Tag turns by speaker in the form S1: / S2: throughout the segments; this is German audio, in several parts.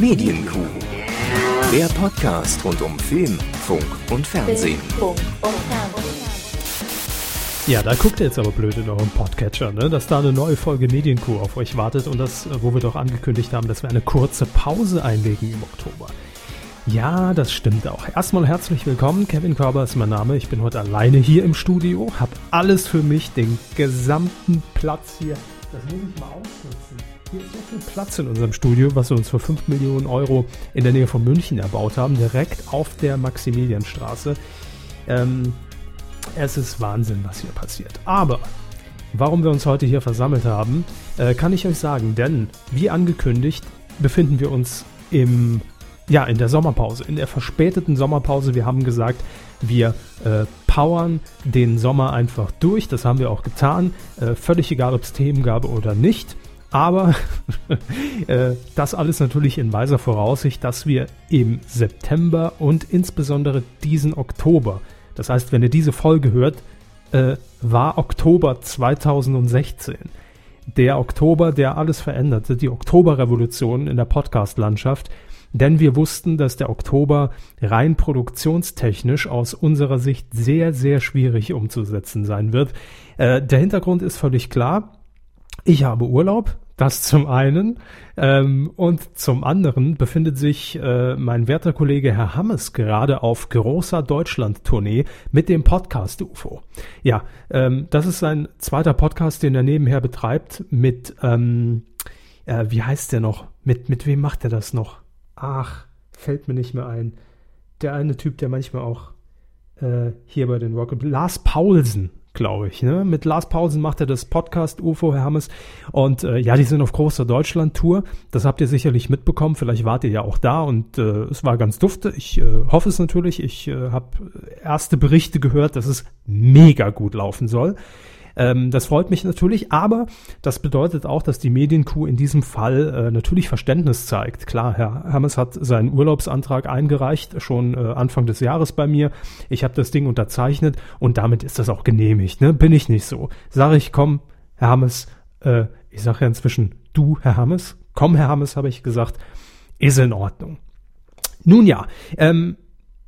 S1: Medienkuh. Der Podcast rund um Film, Funk und Fernsehen.
S2: Ja, da guckt ihr jetzt aber blöd in eurem Podcatcher, ne? dass da eine neue Folge Medienkuh auf euch wartet und das, wo wir doch angekündigt haben, dass wir eine kurze Pause einlegen im Oktober. Ja, das stimmt auch. Erstmal herzlich willkommen. Kevin Körber ist mein Name. Ich bin heute alleine hier im Studio, habe alles für mich, den gesamten Platz hier. Das muss ich mal ausnutzen. Hier ist so viel Platz in unserem Studio, was wir uns für 5 Millionen Euro in der Nähe von München erbaut haben, direkt auf der Maximilianstraße. Ähm, es ist Wahnsinn, was hier passiert. Aber warum wir uns heute hier versammelt haben, äh, kann ich euch sagen, denn wie angekündigt befinden wir uns im ja, in der Sommerpause, in der verspäteten Sommerpause. Wir haben gesagt, wir äh, powern den Sommer einfach durch. Das haben wir auch getan. Äh, völlig egal, ob es Themen gab oder nicht. Aber äh, das alles natürlich in weiser Voraussicht, dass wir im September und insbesondere diesen Oktober, das heißt, wenn ihr diese Folge hört, äh, war Oktober 2016 der Oktober, der alles veränderte, die Oktoberrevolution in der Podcast-Landschaft, denn wir wussten, dass der Oktober rein produktionstechnisch aus unserer Sicht sehr, sehr schwierig umzusetzen sein wird. Äh, der Hintergrund ist völlig klar. Ich habe Urlaub, das zum einen. Ähm, und zum anderen befindet sich äh, mein werter Kollege Herr Hammes gerade auf großer Deutschland-Tournee mit dem Podcast UFO. Ja, ähm, das ist sein zweiter Podcast, den er nebenher betreibt mit, ähm, äh, wie heißt der noch? Mit, mit wem macht er das noch? ach, fällt mir nicht mehr ein. Der eine Typ, der manchmal auch äh, hier bei den Rocket, Lars Paulsen, glaube ich. Ne? Mit Lars Paulsen macht er das Podcast UFO Hermes. Und äh, ja, die sind auf großer Deutschland-Tour. Das habt ihr sicherlich mitbekommen. Vielleicht wart ihr ja auch da und äh, es war ganz dufte. Ich äh, hoffe es natürlich. Ich äh, habe erste Berichte gehört, dass es mega gut laufen soll. Ähm, das freut mich natürlich, aber das bedeutet auch, dass die Medienkuh in diesem Fall äh, natürlich Verständnis zeigt. Klar, Herr Hermes hat seinen Urlaubsantrag eingereicht, schon äh, Anfang des Jahres bei mir. Ich habe das Ding unterzeichnet und damit ist das auch genehmigt. Ne? Bin ich nicht so. Sage ich, komm, Herr Hammes, äh, ich sage ja inzwischen du, Herr Hammes, komm, Herr Hammes, habe ich gesagt, ist in Ordnung. Nun ja, ähm,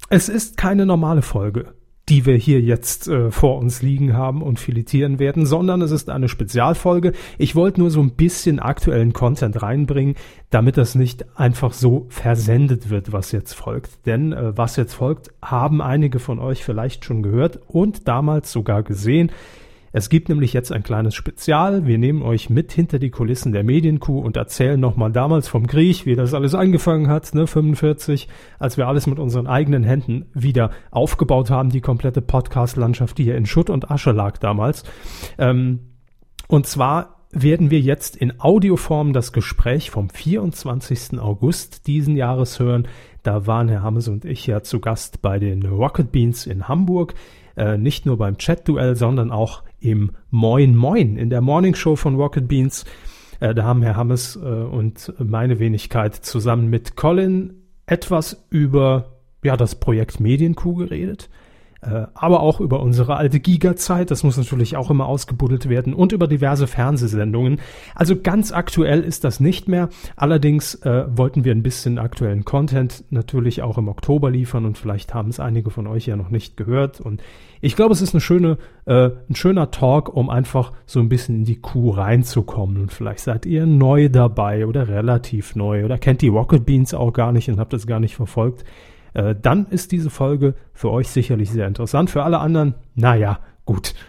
S2: es ist keine normale Folge die wir hier jetzt äh, vor uns liegen haben und filetieren werden, sondern es ist eine Spezialfolge. Ich wollte nur so ein bisschen aktuellen Content reinbringen, damit das nicht einfach so versendet wird, was jetzt folgt. Denn äh, was jetzt folgt, haben einige von euch vielleicht schon gehört und damals sogar gesehen. Es gibt nämlich jetzt ein kleines Spezial. Wir nehmen euch mit hinter die Kulissen der Medienkuh und erzählen nochmal damals vom Griech, wie das alles angefangen hat, ne, 45, als wir alles mit unseren eigenen Händen wieder aufgebaut haben, die komplette Podcast-Landschaft, die hier in Schutt und Asche lag damals. Ähm, und zwar werden wir jetzt in Audioform das Gespräch vom 24. August diesen Jahres hören. Da waren Herr Hammes und ich ja zu Gast bei den Rocket Beans in Hamburg. Äh, nicht nur beim Chat-Duell, sondern auch im Moin Moin, in der Morning Show von Rocket Beans. Äh, da haben Herr Hammes äh, und meine Wenigkeit zusammen mit Colin etwas über ja, das Projekt Medienkuh geredet äh, aber auch über unsere alte Giga-Zeit, das muss natürlich auch immer ausgebuddelt werden, und über diverse Fernsehsendungen. Also ganz aktuell ist das nicht mehr. Allerdings äh, wollten wir ein bisschen aktuellen Content natürlich auch im Oktober liefern und vielleicht haben es einige von euch ja noch nicht gehört. Und ich glaube, es ist eine schöne, äh, ein schöner Talk, um einfach so ein bisschen in die Kuh reinzukommen. Und vielleicht seid ihr neu dabei oder relativ neu oder kennt die Rocket Beans auch gar nicht und habt das gar nicht verfolgt äh, dann ist diese Folge für euch sicherlich sehr interessant. Für alle anderen, naja, gut.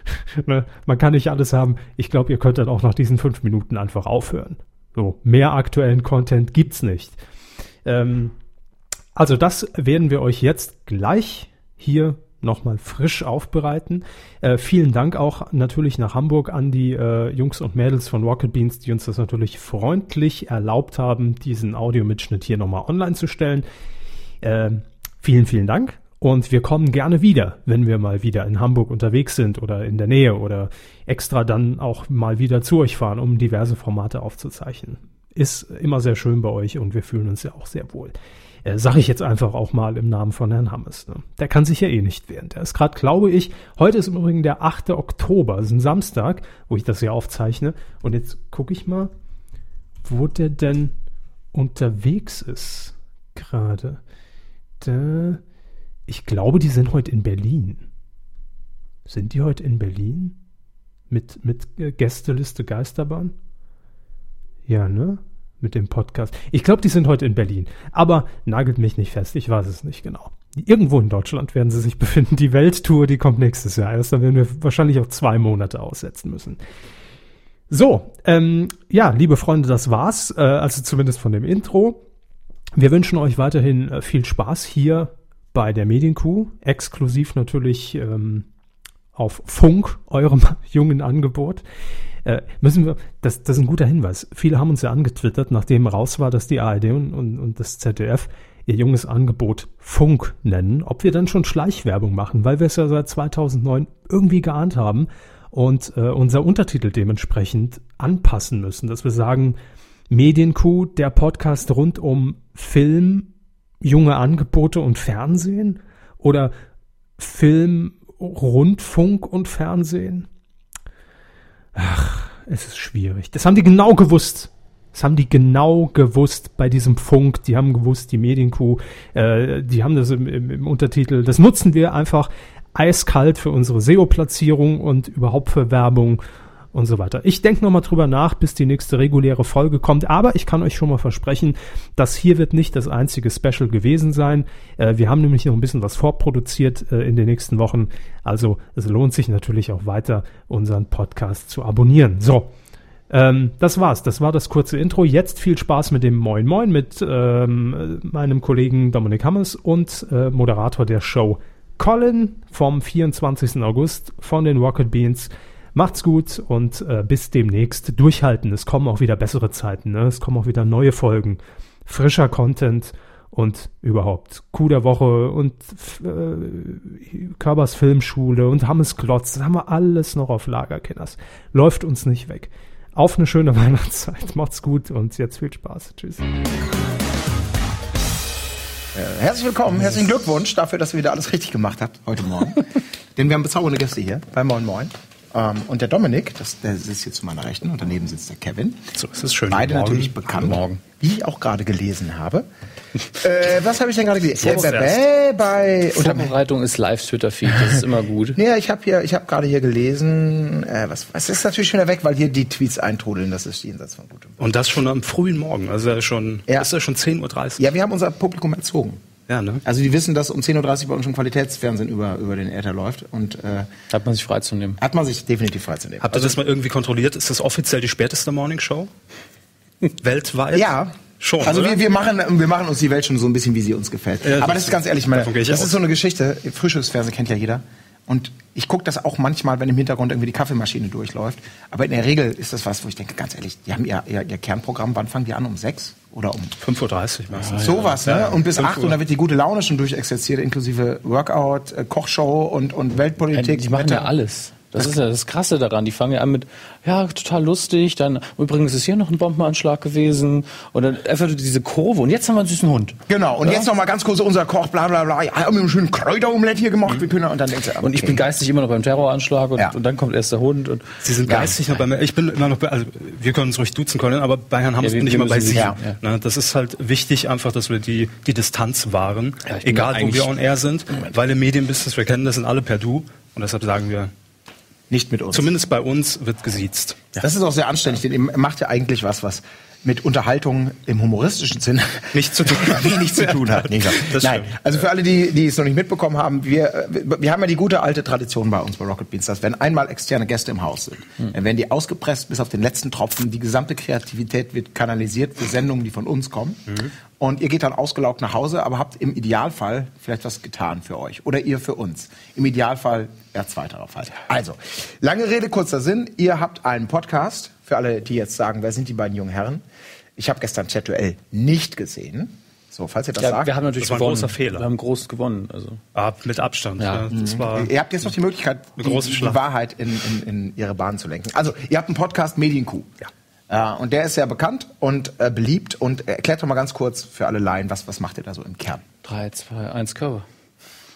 S2: Ne, man kann nicht alles haben. Ich glaube, ihr könnt dann auch nach diesen fünf Minuten einfach aufhören. So, mehr aktuellen Content gibt's nicht. Ähm, also das werden wir euch jetzt gleich hier nochmal frisch aufbereiten. Äh, vielen Dank auch natürlich nach Hamburg an die äh, Jungs und Mädels von Rocket Beans, die uns das natürlich freundlich erlaubt haben, diesen Audiomitschnitt hier nochmal online zu stellen. Äh, Vielen, vielen Dank. Und wir kommen gerne wieder, wenn wir mal wieder in Hamburg unterwegs sind oder in der Nähe oder extra dann auch mal wieder zu euch fahren, um diverse Formate aufzuzeichnen. Ist immer sehr schön bei euch und wir fühlen uns ja auch sehr wohl. Äh, Sage ich jetzt einfach auch mal im Namen von Herrn Hammes. Ne? Der kann sich ja eh nicht wehren. Der ist gerade, glaube ich, heute ist im Übrigen der 8. Oktober, ist ein Samstag, wo ich das hier aufzeichne. Und jetzt gucke ich mal, wo der denn unterwegs ist gerade. Da, ich glaube, die sind heute in Berlin. Sind die heute in Berlin? Mit, mit äh, Gästeliste Geisterbahn? Ja, ne? Mit dem Podcast. Ich glaube, die sind heute in Berlin. Aber nagelt mich nicht fest, ich weiß es nicht genau. Irgendwo in Deutschland werden sie sich befinden. Die Welttour, die kommt nächstes Jahr erst. Da werden wir wahrscheinlich auch zwei Monate aussetzen müssen. So, ähm, ja, liebe Freunde, das war's. Äh, also zumindest von dem Intro. Wir wünschen euch weiterhin äh, viel Spaß hier bei der Medienkuh. Exklusiv natürlich ähm, auf Funk, eurem jungen Angebot. Äh, müssen wir, das, das ist ein guter Hinweis. Viele haben uns ja angetwittert, nachdem raus war, dass die ARD und, und, und das ZDF ihr junges Angebot Funk nennen, ob wir dann schon Schleichwerbung machen, weil wir es ja seit 2009 irgendwie geahnt haben und äh, unser Untertitel dementsprechend anpassen müssen, dass wir sagen, Medienkuh, der Podcast rund um Film, junge Angebote und Fernsehen oder Film, Rundfunk und Fernsehen. Ach, es ist schwierig. Das haben die genau gewusst. Das haben die genau gewusst bei diesem Funk. Die haben gewusst, die Medienkuh, äh, die haben das im, im, im Untertitel. Das nutzen wir einfach eiskalt für unsere SEO-Platzierung und überhaupt für Werbung und so weiter. Ich denke nochmal drüber nach, bis die nächste reguläre Folge kommt. Aber ich kann euch schon mal versprechen, dass hier wird nicht das einzige Special gewesen sein. Äh, wir haben nämlich noch ein bisschen was vorproduziert äh, in den nächsten Wochen. Also es lohnt sich natürlich auch weiter, unseren Podcast zu abonnieren. So. Ähm, das war's. Das war das kurze Intro. Jetzt viel Spaß mit dem Moin Moin mit ähm, meinem Kollegen Dominik Hammers und äh, Moderator der Show Colin vom 24. August von den Rocket Beans. Macht's gut und äh, bis demnächst. Durchhalten. Es kommen auch wieder bessere Zeiten. Ne? Es kommen auch wieder neue Folgen, frischer Content und überhaupt Coup der Woche und äh, Körbers Filmschule und Hammes Klotz. Das haben wir alles noch auf Lager, Kenners. Läuft uns nicht weg. Auf eine schöne Weihnachtszeit. Macht's gut und jetzt viel Spaß. Tschüss.
S3: Herzlich willkommen, herzlichen Glückwunsch dafür, dass ihr wieder alles richtig gemacht habt heute Morgen. Denn wir haben bezaubernde Gäste hier bei Moin Moin. Ähm, und der Dominik, das, der sitzt hier zu meiner Rechten und daneben sitzt der Kevin.
S2: So ist es schön.
S3: Beide
S2: Morgen.
S3: natürlich bekannt,
S2: Morgen.
S3: wie ich auch gerade gelesen habe. äh, was habe ich denn gerade gelesen? Äh, bei, bei
S4: Vorbereitung ist Live-Twitter-Feed, das ist immer gut.
S3: Nee, ich habe hier, ich habe gerade hier gelesen, äh, was, was ist natürlich schon wieder weg, weil hier die Tweets eintrudeln, das ist jenseits von gutem.
S5: Und das schon am frühen Morgen, also ja schon,
S3: Ja.
S5: ist ja schon 10.30 Uhr.
S3: Ja, wir haben unser Publikum erzogen.
S5: Ja, ne?
S3: Also die wissen, dass um 10.30 Uhr bei uns schon Qualitätsfernsehen über, über den Äther läuft und äh,
S4: Hat man sich freizunehmen.
S3: hat man sich definitiv freizunehmen.
S5: Habt ihr das mal irgendwie kontrolliert? Ist das offiziell die späteste Morningshow? Weltweit?
S3: Ja.
S5: Schon,
S3: Also wir, wir, machen, wir machen uns die Welt schon so ein bisschen, wie sie uns gefällt.
S5: Ja,
S3: Aber
S5: das-
S3: ist ganz ehrlich, meine, das ist so eine Geschichte. Frühstücksfernsehen kennt ja jeder. Und ich gucke das auch manchmal, wenn im Hintergrund irgendwie die Kaffeemaschine durchläuft. Aber in der Regel ist das was, wo ich denke, ganz ehrlich, die haben ihr, ihr, ihr Kernprogramm, wann fangen die an? Um sechs oder um
S5: 5.30 Uhr meistens.
S3: sowas, ne?
S5: Ja,
S3: Und bis
S5: 5
S3: acht
S5: Uhr.
S3: und dann wird die gute Laune schon durchexerziert, inklusive Workout, äh, Kochshow und, und Weltpolitik.
S4: die machen ja
S3: Wetter.
S4: alles. Das ist ja das Krasse daran. Die fangen ja an mit, ja, total lustig, dann, übrigens ist hier noch ein Bombenanschlag gewesen, und dann einfach diese Kurve, und jetzt haben wir einen süßen Hund.
S3: Genau, und jetzt noch mal ganz kurz unser Koch, bla bla bla. Ja, haben wir einen schönen Kräuteromelett hier gemacht. Wir können, und dann denkst du,
S4: Und ich
S3: okay.
S4: bin geistig immer noch beim Terroranschlag, und,
S3: Ja.
S4: und dann kommt erst der Hund, und,
S5: Sie sind
S3: Ja.
S5: geistig noch bei mir. Ich bin immer noch bei, also wir können uns ruhig duzen können, aber bei Herrn Hammes
S4: Ja, wir-
S5: bin ich
S4: wir
S5: immer bei Sie.
S3: ja.
S5: Ne, das ist halt wichtig einfach, dass wir die, die Distanz wahren.
S4: Ja,
S5: Egal, wo wir on air sind. Weil im Medienbusiness, wir kennen das, sind alle per Du. Und deshalb sagen wir,
S3: nicht mit uns.
S5: zumindest bei uns wird gesiezt.
S3: Das ist auch sehr anständig, denn ihr macht ja eigentlich was, was mit Unterhaltung im humoristischen Sinne
S5: Nichts zu tun hat.
S3: wenig zu tun hat. Nee.
S5: Das
S3: Nein, also für alle, die, die es noch nicht mitbekommen haben, wir, wir haben ja die gute alte Tradition bei uns bei Rocket Beans, dass wenn einmal externe Gäste im Haus sind,
S5: Hm.
S3: dann werden die ausgepresst bis auf den letzten Tropfen. Die gesamte Kreativität wird kanalisiert für Sendungen, die von uns kommen.
S5: Mhm.
S3: Und ihr geht dann ausgelaugt nach Hause, aber habt im Idealfall vielleicht was getan für euch. Oder ihr für uns. Im Idealfall eher zweiterer Fall. Also, lange Rede, kurzer Sinn. Ihr habt einen Podcast. Für alle, die jetzt sagen, wer sind die beiden jungen Herren? Ich habe gestern Chat-Duell nicht gesehen. So, falls ihr das
S4: ja,
S3: sagt.
S4: wir haben natürlich
S5: Das war ein
S4: gewonnen.
S5: großer Fehler.
S4: Wir haben groß gewonnen, also.
S5: Ah, mit Abstand.
S4: Ja.
S5: Ja. Das war,
S3: Ihr habt jetzt noch die Möglichkeit, die, die. Wahrheit in, in, in ihre Bahn zu lenken. Also, ihr habt einen Podcast Medienkuh. Ja. Äh, und der ist sehr bekannt und äh, beliebt. Und erklärt doch mal ganz kurz für alle Laien, was, was macht ihr da so im Kern?
S4: 3, 2, 1, Körper.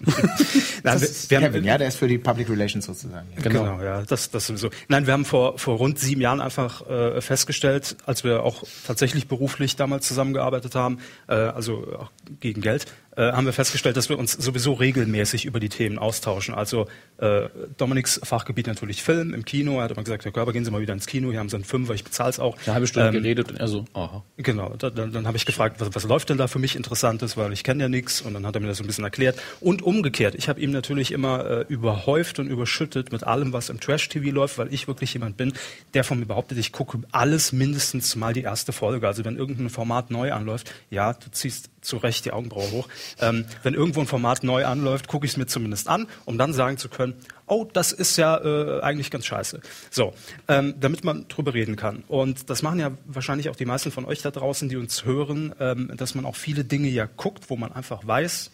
S5: Nein, wir, wir
S3: Kevin,
S5: haben,
S3: ja, der ist für die Public Relations sozusagen. Ja.
S5: Genau. ja, das, das sowieso. Nein, wir haben vor, vor rund sieben Jahren einfach äh, festgestellt, als wir auch tatsächlich beruflich damals zusammengearbeitet haben, äh, also auch gegen Geld, äh, haben wir festgestellt, dass wir uns sowieso regelmäßig über die Themen austauschen. Also äh, Dominiks Fachgebiet natürlich Film im Kino. Er hat immer gesagt, Herr Körber, gehen Sie mal wieder ins Kino, hier haben Sie einen Fünfer, ich bezahle es auch.
S4: Eine halbe Stunde
S5: Ähm,
S4: geredet und er so, aha.
S5: Genau, da, dann, dann habe ich gefragt, was, was läuft denn da für mich Interessantes, weil ich kenne ja nichts und dann hat er mir das so ein bisschen erklärt. Und umgekehrt, ich habe ihm natürlich immer äh, überhäuft und überschüttet mit allem, was im Trash-TV läuft, weil ich wirklich jemand bin, der von mir behauptet, ich gucke alles mindestens mal die erste Folge. Also wenn irgendein Format neu anläuft, ja, du ziehst zu Recht die Augenbraue hoch. Ähm, wenn irgendwo ein Format neu anläuft, gucke ich es mir zumindest an, um dann sagen zu können, oh, das ist ja äh, eigentlich ganz scheiße. So, ähm, damit man drüber reden kann. Und das machen ja wahrscheinlich auch die meisten von euch da draußen, die uns hören, ähm, dass man auch viele Dinge ja guckt, wo man einfach weiß,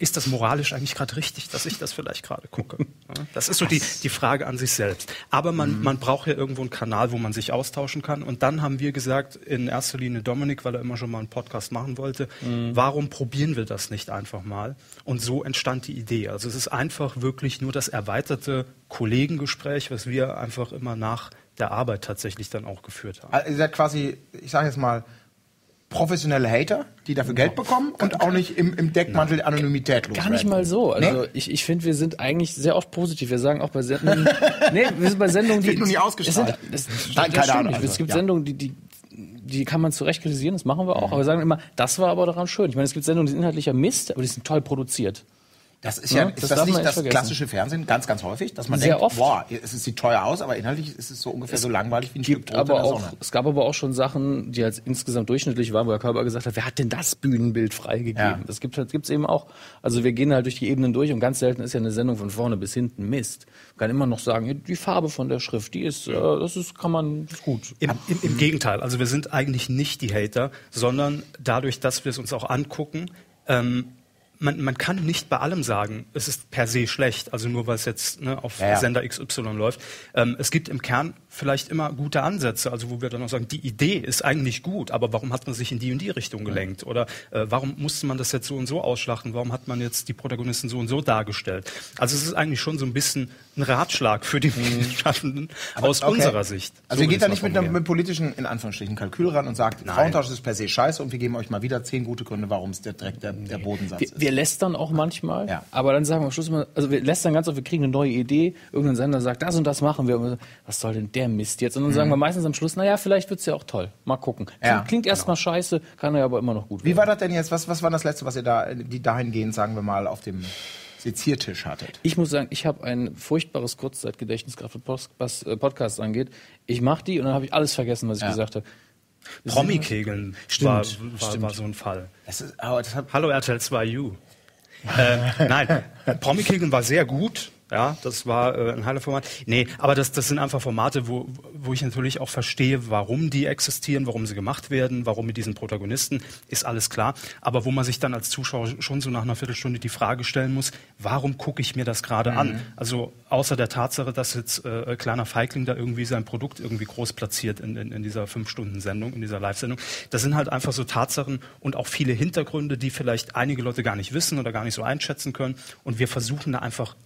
S5: ist das moralisch eigentlich gerade richtig, dass ich das vielleicht gerade gucke? Das ist so die, die Frage an sich selbst. Aber man, man braucht ja irgendwo einen Kanal, wo man sich austauschen kann. Und dann haben wir gesagt, in erster Linie Dominik, weil er immer schon mal einen Podcast machen wollte, warum probieren wir das nicht einfach mal? Und so entstand die Idee. Also es ist einfach wirklich nur das erweiterte Kollegengespräch, was wir einfach immer nach der Arbeit tatsächlich dann auch geführt haben.
S3: Also ihr seid quasi, ich sage jetzt mal, professionelle Hater, die dafür Geld bekommen und auch nicht im, im Deckmantel der Anonymität los.
S4: Gar nicht mal so. Also ich, ich finde, wir sind eigentlich sehr oft positiv. Wir sagen auch bei Sendungen, nee, wir sind bei Sendungen, die
S3: Wird nur nie ausgestrahlt.
S4: Es, sind, das,
S3: Nein, keine Ahnung,
S4: nicht.
S3: also,
S4: es gibt
S3: ja.
S4: Sendungen, die, die die kann man zu Recht kritisieren, das machen wir auch, aber wir sagen immer, das war aber daran schön. Ich meine, es gibt Sendungen, die sind inhaltlicher Mist, aber die sind toll produziert.
S3: Das ist ja,
S4: Ja,
S3: ist
S4: das
S3: das, nicht das
S4: vergessen.
S3: klassische Fernsehen ganz, ganz häufig, dass man
S4: Sehr
S3: denkt,
S4: oft.
S3: boah, es sieht teuer aus, aber inhaltlich ist es so ungefähr so langweilig wie ein Stück
S4: gibt
S3: Brot
S4: aber
S3: in der
S4: auch,
S3: Sonne.
S4: es gab aber auch schon Sachen, die als insgesamt durchschnittlich waren, wo der Körper gesagt hat, wer hat denn das Bühnenbild freigegeben?
S3: Ja.
S4: Das gibt es eben auch. Also wir gehen halt durch die Ebenen durch und ganz selten ist ja eine Sendung von vorne bis hinten Mist. Man kann immer noch sagen, die Farbe von der Schrift, die ist, äh, das ist, kann man, ist gut.
S5: Im, im, Im Gegenteil, also wir sind eigentlich nicht die Hater, sondern dadurch, dass wir es uns auch angucken, ähm, man, man kann nicht bei allem sagen, es ist per se schlecht, also nur weil es jetzt ne, auf
S3: Ja, ja.
S5: Sender XY läuft. Ähm, es gibt im Kern vielleicht immer gute Ansätze, also wo wir dann auch sagen, die Idee ist eigentlich gut, aber warum hat man sich in die und die Richtung gelenkt? Oder äh, warum musste man das jetzt so und so ausschlachten? Warum hat man jetzt die Protagonisten so und so dargestellt? Also es ist eigentlich schon so ein bisschen ein Ratschlag für die Medienschaffenden aus
S3: Okay.
S5: unserer Sicht.
S3: Also
S5: So
S3: ihr geht da nicht mit einem politischen, in Anführungsstrichen, Kalkül ran und sagt, Frauentausch ist per se scheiße und wir geben euch mal wieder zehn gute Gründe, warum es der Dreck der, der Bodensatz
S4: Wir,
S3: ist.
S4: wir lästern auch manchmal,
S3: Ja.
S4: aber dann sagen wir am Schluss immer, also wir lästern ganz oft, wir kriegen eine neue Idee, irgendein Sender sagt, das und das machen wir. Und was soll denn der Mist jetzt? Und dann sagen wir meistens am Schluss, naja, vielleicht wird's ja auch toll. Mal gucken. Klingt,
S3: Mhm. Ja,
S4: klingt erstmal scheiße, kann ja aber immer noch gut
S3: Wie
S4: werden.
S3: war das denn jetzt? Was, was war das Letzte, was ihr da, die dahingehend, sagen wir mal, auf dem Seziertisch hattet?
S4: Ich muss sagen, ich habe ein furchtbares Kurzzeitgedächtnis, gerade was, äh, Podcasts angeht. Ich mache die und dann habe ich alles vergessen, was ich gesagt habe.
S5: Promi-Kegeln
S3: Stimmt,
S5: war, war, war so ein Fall.
S3: Das ist, aber das hat,
S5: Hallo RTL 2U. äh, nein, Promi-Kegeln war sehr gut. Ja, das war äh, ein heiler Format. Nee, aber das, das sind einfach Formate, wo, wo ich natürlich auch verstehe, warum die existieren, warum sie gemacht werden, warum mit diesen Protagonisten, ist alles klar. Aber wo man sich dann als Zuschauer schon so nach einer Viertelstunde die Frage stellen muss, warum gucke ich mir das gerade an? Also außer der Tatsache, dass jetzt äh, kleiner Feigling da irgendwie sein Produkt irgendwie groß platziert in, in, in dieser Fünf-Stunden-Sendung, in dieser Live-Sendung. Das sind halt einfach so Tatsachen und auch viele Hintergründe, die vielleicht einige Leute gar nicht wissen oder gar nicht so einschätzen können. Und wir versuchen da einfach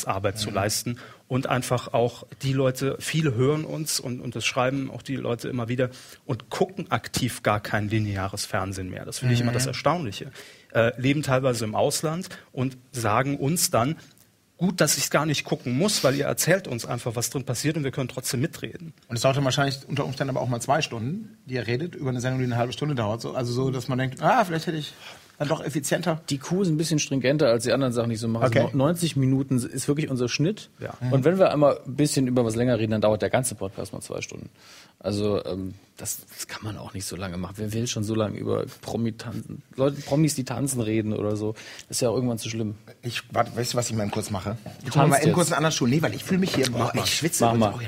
S5: Aufklärungsarbeit zu leisten und einfach auch die Leute, viele hören uns und, und das schreiben auch die Leute immer wieder und gucken aktiv gar kein lineares Fernsehen mehr. Das finde ich immer das Erstaunliche. Äh, leben teilweise im Ausland und sagen uns dann, gut, dass ich es gar nicht gucken muss, weil ihr erzählt uns einfach, was drin passiert und wir können trotzdem mitreden.
S3: und es dauert dann wahrscheinlich unter Umständen aber auch mal zwei Stunden, die ihr redet, über eine Sendung, die eine halbe Stunde dauert. So, also so, dass man denkt, ah, vielleicht hätte ich dann doch effizienter.
S4: Die Kuh ist ein bisschen stringenter als die anderen Sachen, die ich so mache.
S3: Okay.
S4: Also 90 Minuten ist wirklich unser Schnitt.
S5: Ja.
S4: Und wenn wir einmal ein bisschen über was länger reden, dann dauert der ganze Podcast mal zwei Stunden. Also ähm, das, das kann man auch nicht so lange machen. Wer will schon so lange über Promi tanzen, Leute, Promis, die tanzen reden oder so? Das ist ja auch irgendwann zu schlimm.
S3: Ich, warte, weißt du, was ich mal kurz mache? Ich hole mal eben
S4: jetzt.
S3: kurz einen anderen Stuhl. Nee, weil ich fühle mich hier, boah, ich schwitze.
S4: Mach mal.
S3: Oh,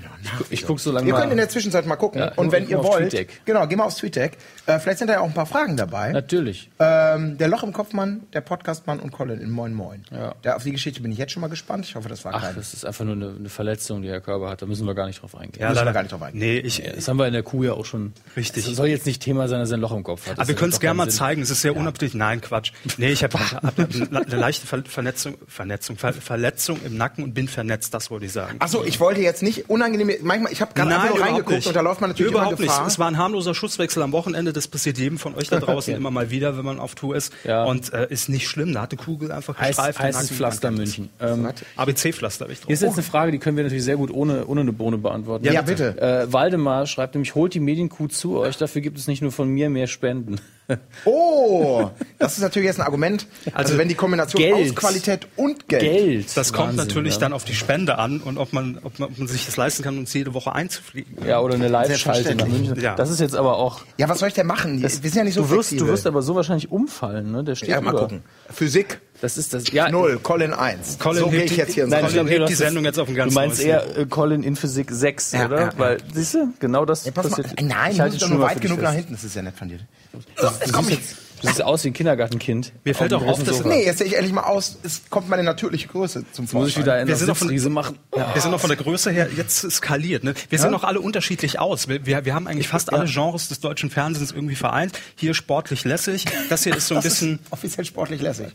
S4: Ich, ich guck so lange
S3: Ihr
S4: mal.
S3: könnt in der Zwischenzeit mal gucken.
S4: Ja,
S3: und wenn
S4: guck
S3: ihr wollt, genau, geh mal aufs TweetDeck. Äh, vielleicht sind da ja auch ein paar Fragen dabei.
S4: Natürlich.
S3: Ähm, der Loch im Kopfmann, der Podcastmann und Colin in Moin Moin.
S4: Ja.
S3: Da, auf die Geschichte bin ich jetzt schon mal gespannt. Ich hoffe, das war
S4: Ach,
S3: kein.
S4: das ist einfach nur eine, eine Verletzung, die Herr Körber hat. Da müssen wir gar nicht drauf eingehen.
S3: Müssen wir gar nicht drauf eingehen.
S5: Nee, ich,
S4: Das haben wir in der Kuh ja auch schon.
S5: Richtig.
S4: Das soll jetzt nicht Thema sein, dass er ein Loch im Kopf hat. Das
S5: Aber wir können es gerne mal
S4: Sinn.
S5: zeigen. Es ist sehr unappetitlich. Nein, Quatsch. Nee, ich habe hab eine leichte Ver Vernetzung, Vernetzung, Ver Verletzung im Nacken und bin vernetzt. Das wollte ich sagen.
S3: Ach so, ich wollte jetzt nicht unangenehm. Manchmal, ich habe gerade reingeguckt
S5: nicht.
S3: und da läuft man natürlich
S5: überhaupt
S3: immer Gefahr.
S5: nicht. Es war ein harmloser Schusswechsel am Wochenende. Das passiert jedem von euch da draußen immer mal wieder, wenn man auf Tour ist.
S4: Ja.
S5: Und äh, ist nicht schlimm. Da hat eine Kugel einfach
S4: Heiß,
S5: gestreift. den
S4: heißes. Pflaster München. Ähm,
S5: ABC-Pflaster habe ich drauf.
S4: hier ist jetzt eine Frage, die können wir natürlich sehr gut ohne, ohne eine Bohne beantworten.
S3: Ja, bitte.
S4: Äh, Waldemar schreibt nämlich, holt die Medienkuh zu euch, dafür gibt es nicht nur von mir mehr Spenden.
S3: Oh, das ist natürlich jetzt ein Argument. Also,
S5: Also
S3: wenn die Kombination
S4: Geld.
S3: aus Qualität und Geld.
S4: Geld.
S5: Das kommt
S4: Wahnsinn,
S5: natürlich
S4: ja.
S5: dann auf die Spende an und ob man, ob man, ob man sich das leisten kann, uns jede Woche einzufliegen.
S4: Ja, oder eine Live-Schalte nach. München.
S5: Ja.
S4: Das ist jetzt aber auch.
S3: Ja, was soll ich denn machen? wir sind ja nicht so
S4: du wirst, du wirst aber so wahrscheinlich umfallen, ne? Der steht
S3: ja, mal
S4: über.
S3: gucken. Physik
S4: Das ist das. Ja,
S3: null, Colin 1.
S5: Colin
S3: so gehe ich jetzt hier ins
S4: Nein,
S5: Colin
S4: ich glaube,
S5: die
S4: das-
S5: Sendung jetzt auf ein ganz
S4: Du meinst eher äh, Colin in Physik 6,
S3: Ja,
S4: oder?
S3: ja, ja.
S4: Weil, siehst du, genau das
S3: Ja, pass mal.
S4: passiert.
S3: Nein,
S4: ich
S3: du
S4: halte schon
S3: weit genug nach hinten. Das ist ja nett von dir.
S4: Du siehst, jetzt, du siehst aus wie ein Kindergartenkind.
S5: Mir fällt auch auf, dass-.
S3: Nee, jetzt sehe ich endlich mal aus. Es kommt meine natürliche Größe zum
S4: Muss ich
S3: Vorschein.
S4: wieder
S5: Wir sind doch von-
S4: machen.
S5: Wir sind noch von der Größe her jetzt skaliert. Ne? Wir sehen auch alle unterschiedlich aus. Wir, wir, wir haben eigentlich fast alle Genres des deutschen Fernsehens irgendwie vereint. Hier sportlich lässig. Das hier ist so ein
S3: Das ist
S5: bisschen
S3: offiziell sportlich lässig.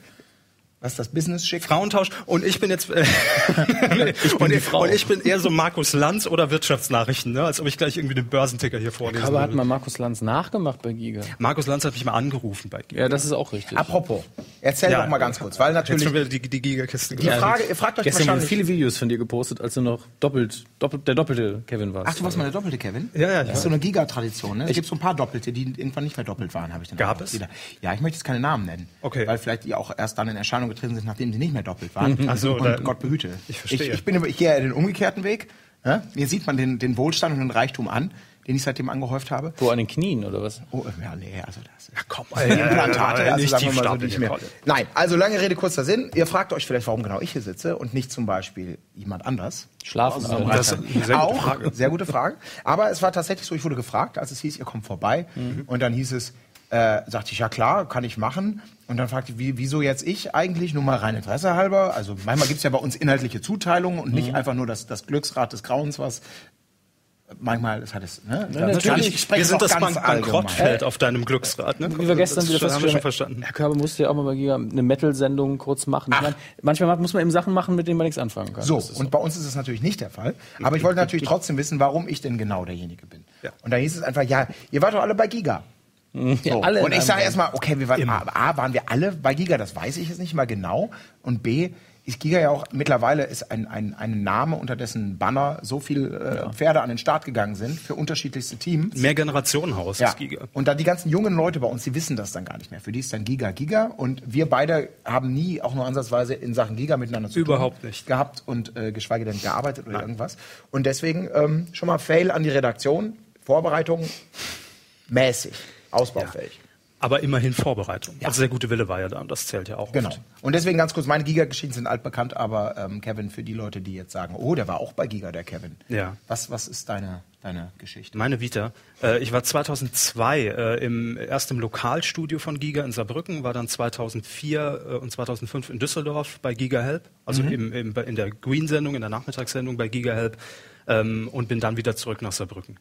S3: Was ist das Business-Schick?
S5: Frauentausch. Und ich bin jetzt äh, und, ich, und ich bin eher so Markus Lanz oder Wirtschaftsnachrichten, ne? als ob ich gleich irgendwie den Börsenticker hier vorlesen
S4: Aber hat mal Markus Lanz nachgemacht bei Giga.
S5: Markus Lanz hat mich mal angerufen bei Giga.
S4: Ja, das ist auch richtig.
S3: Apropos, erzähl
S5: Ja.
S3: doch mal ganz kurz, weil
S5: Jetzt
S3: natürlich
S5: schon wieder die, die Gigakiste.
S3: die Frage, ihr fragt euch
S4: Gestern
S3: wahrscheinlich...
S4: viele Videos von dir gepostet, als du noch doppelt, doppelt der doppelte Kevin warst.
S3: Ach, du warst mal der doppelte Kevin?
S5: Ja, ja,
S3: Das ist so eine Giga-Tradition. Ne? Es gibt so ein paar Doppelte, die irgendwann nicht mehr doppelt waren, habe ich dann
S5: Gab es?
S3: Wieder. Ja, ich möchte jetzt keine Namen nennen.
S5: Okay.
S3: Weil vielleicht die auch erst dann in Erscheinung getreten sind, nachdem sie nicht mehr doppelt waren.
S5: Ach so,
S3: und
S5: da-
S3: Gott behüte.
S5: ich verstehe.
S3: Ich, ich, bin, über- ich gehe ja den umgekehrten Weg. Ja? Mir sieht man den, den Wohlstand und den Reichtum an, den ich seitdem angehäuft habe.
S4: Wo an den Knien oder was?
S3: Oh, ja, nee, also das.
S5: Ja, komm,
S3: Die Implantate, also
S5: nicht
S3: sagen wir
S5: tief
S3: mal so, mir.
S5: Colin.
S3: Nein, also lange Rede, kurzer Sinn. Ihr fragt euch vielleicht, warum genau ich hier sitze und nicht zum Beispiel jemand anders.
S4: Schlafen
S3: Also.
S5: Das ist eine sehr gute
S3: auch,
S5: Frage.
S3: sehr gute Frage. Aber es war tatsächlich so, ich wurde gefragt, als es hieß, ihr kommt vorbei. Und dann hieß es, äh, sagte ich, ja klar, kann ich machen. Und dann fragte ich, wie, wieso jetzt ich eigentlich? Nur mal rein Interesse halber. Also manchmal gibt's ja bei uns inhaltliche Zuteilungen und nicht einfach nur das, das Glücksrad des Grauens, was manchmal, das hat es, ne? Da-
S4: natürlich.
S3: ich spreche
S5: Wir sind das Bank. Bankrottfeld auf deinem Glücksrad. Ne?
S4: Wie wir gestern
S5: das
S4: wieder
S5: schon- haben wir schon verstanden.
S4: Herr Körber musste ja auch mal bei Giga eine Metal-Sendung kurz machen. Ich
S3: Ach.
S4: meine, manchmal muss man eben Sachen machen, mit denen man nichts anfangen kann.
S3: So,
S4: Das ist
S3: und bei uns ist es natürlich nicht der Fall. Aber ich wollte natürlich trotzdem wissen, warum ich denn genau derjenige bin.
S5: Ja.
S3: Und da hieß es einfach, ja, ihr wart doch alle bei Giga. So.
S4: alle in
S3: und ich sage erstmal, okay, wir waren, A, A, waren wir alle bei Giga, das weiß ich jetzt nicht mal genau. Und B, ist Giga ja auch mittlerweile ist ein, ein, ein Name, unter dessen Banner so viel äh, Pferde an den Start gegangen sind für unterschiedlichste Teams.
S5: Mehr Generationenhaus
S3: Ja.
S5: ist Giga.
S3: Und da die ganzen jungen Leute bei uns, die wissen das dann gar nicht mehr. Für die ist dann Giga Giga. Und wir beide haben nie auch nur ansatzweise in Sachen Giga miteinander zu
S5: Überhaupt
S3: tun
S5: nicht.
S3: gehabt und äh, geschweige denn gearbeitet oder irgendwas. Und deswegen ähm, schon mal Fail an die Redaktion. Vorbereitung mäßig, ausbaufähig.
S5: Aber immerhin Vorbereitung. Also sehr gute Wille war ja da und das zählt ja auch.
S3: Genau.
S5: oft.
S3: Und deswegen ganz kurz, meine Giga-Geschichten sind altbekannt, aber ähm, Kevin, für die Leute, die jetzt sagen, oh, der war auch bei Giga, der Kevin.
S5: Ja.
S3: Was, was ist deine, deine Geschichte?
S5: Meine Vita. Äh, ich war 2002 äh, im, erst im Lokalstudio von Giga in Saarbrücken, war dann 2004 äh, und 2005 in Düsseldorf bei Giga Help, also
S3: Mhm.
S5: im, im, in der Green-Sendung, in der Nachmittagssendung bei Giga Help ähm, und bin dann wieder zurück nach Saarbrücken.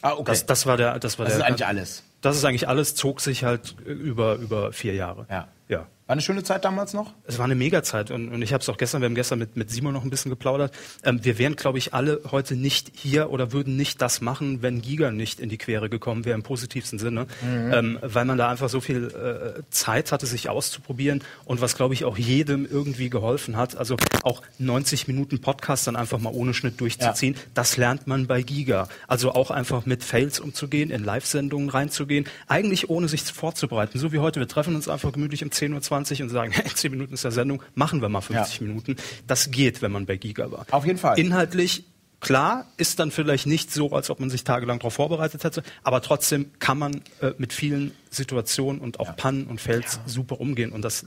S3: Ah, okay.
S5: Das, das war der, das war
S3: Das
S5: der.
S3: ist eigentlich alles.
S5: Das ist eigentlich alles, zog sich halt über, über vier Jahre.
S3: Ja.
S5: Ja.
S3: War eine schöne Zeit damals noch?
S5: Es war eine Mega-Zeit und, und ich habe es auch gestern, wir haben gestern mit, mit Simon noch ein bisschen geplaudert. Ähm, wir wären, glaube ich, alle heute nicht hier oder würden nicht das machen, wenn Giga nicht in die Quere gekommen wäre, im positivsten Sinne. Ähm, weil man da einfach so viel äh, Zeit hatte, sich auszuprobieren und was, glaube ich, auch jedem irgendwie geholfen hat. Also auch 90 Minuten Podcast dann einfach mal ohne Schnitt durchzuziehen, das lernt man bei Giga. Also auch einfach mit Fails umzugehen, in Live-Sendungen reinzugehen, eigentlich ohne sich vorzubereiten. So wie heute, wir treffen uns einfach gemütlich um 10.20 Uhr und sagen, hey, 10 Minuten ist ja Sendung, machen wir mal 50
S3: Ja.
S5: Minuten. Das geht, wenn man bei Giga war.
S3: Auf jeden Fall.
S5: Inhaltlich, klar, ist dann vielleicht nicht so, als ob man sich tagelang darauf vorbereitet hätte, aber trotzdem kann man äh, mit vielen Situationen und auch Pannen und Fails super umgehen und das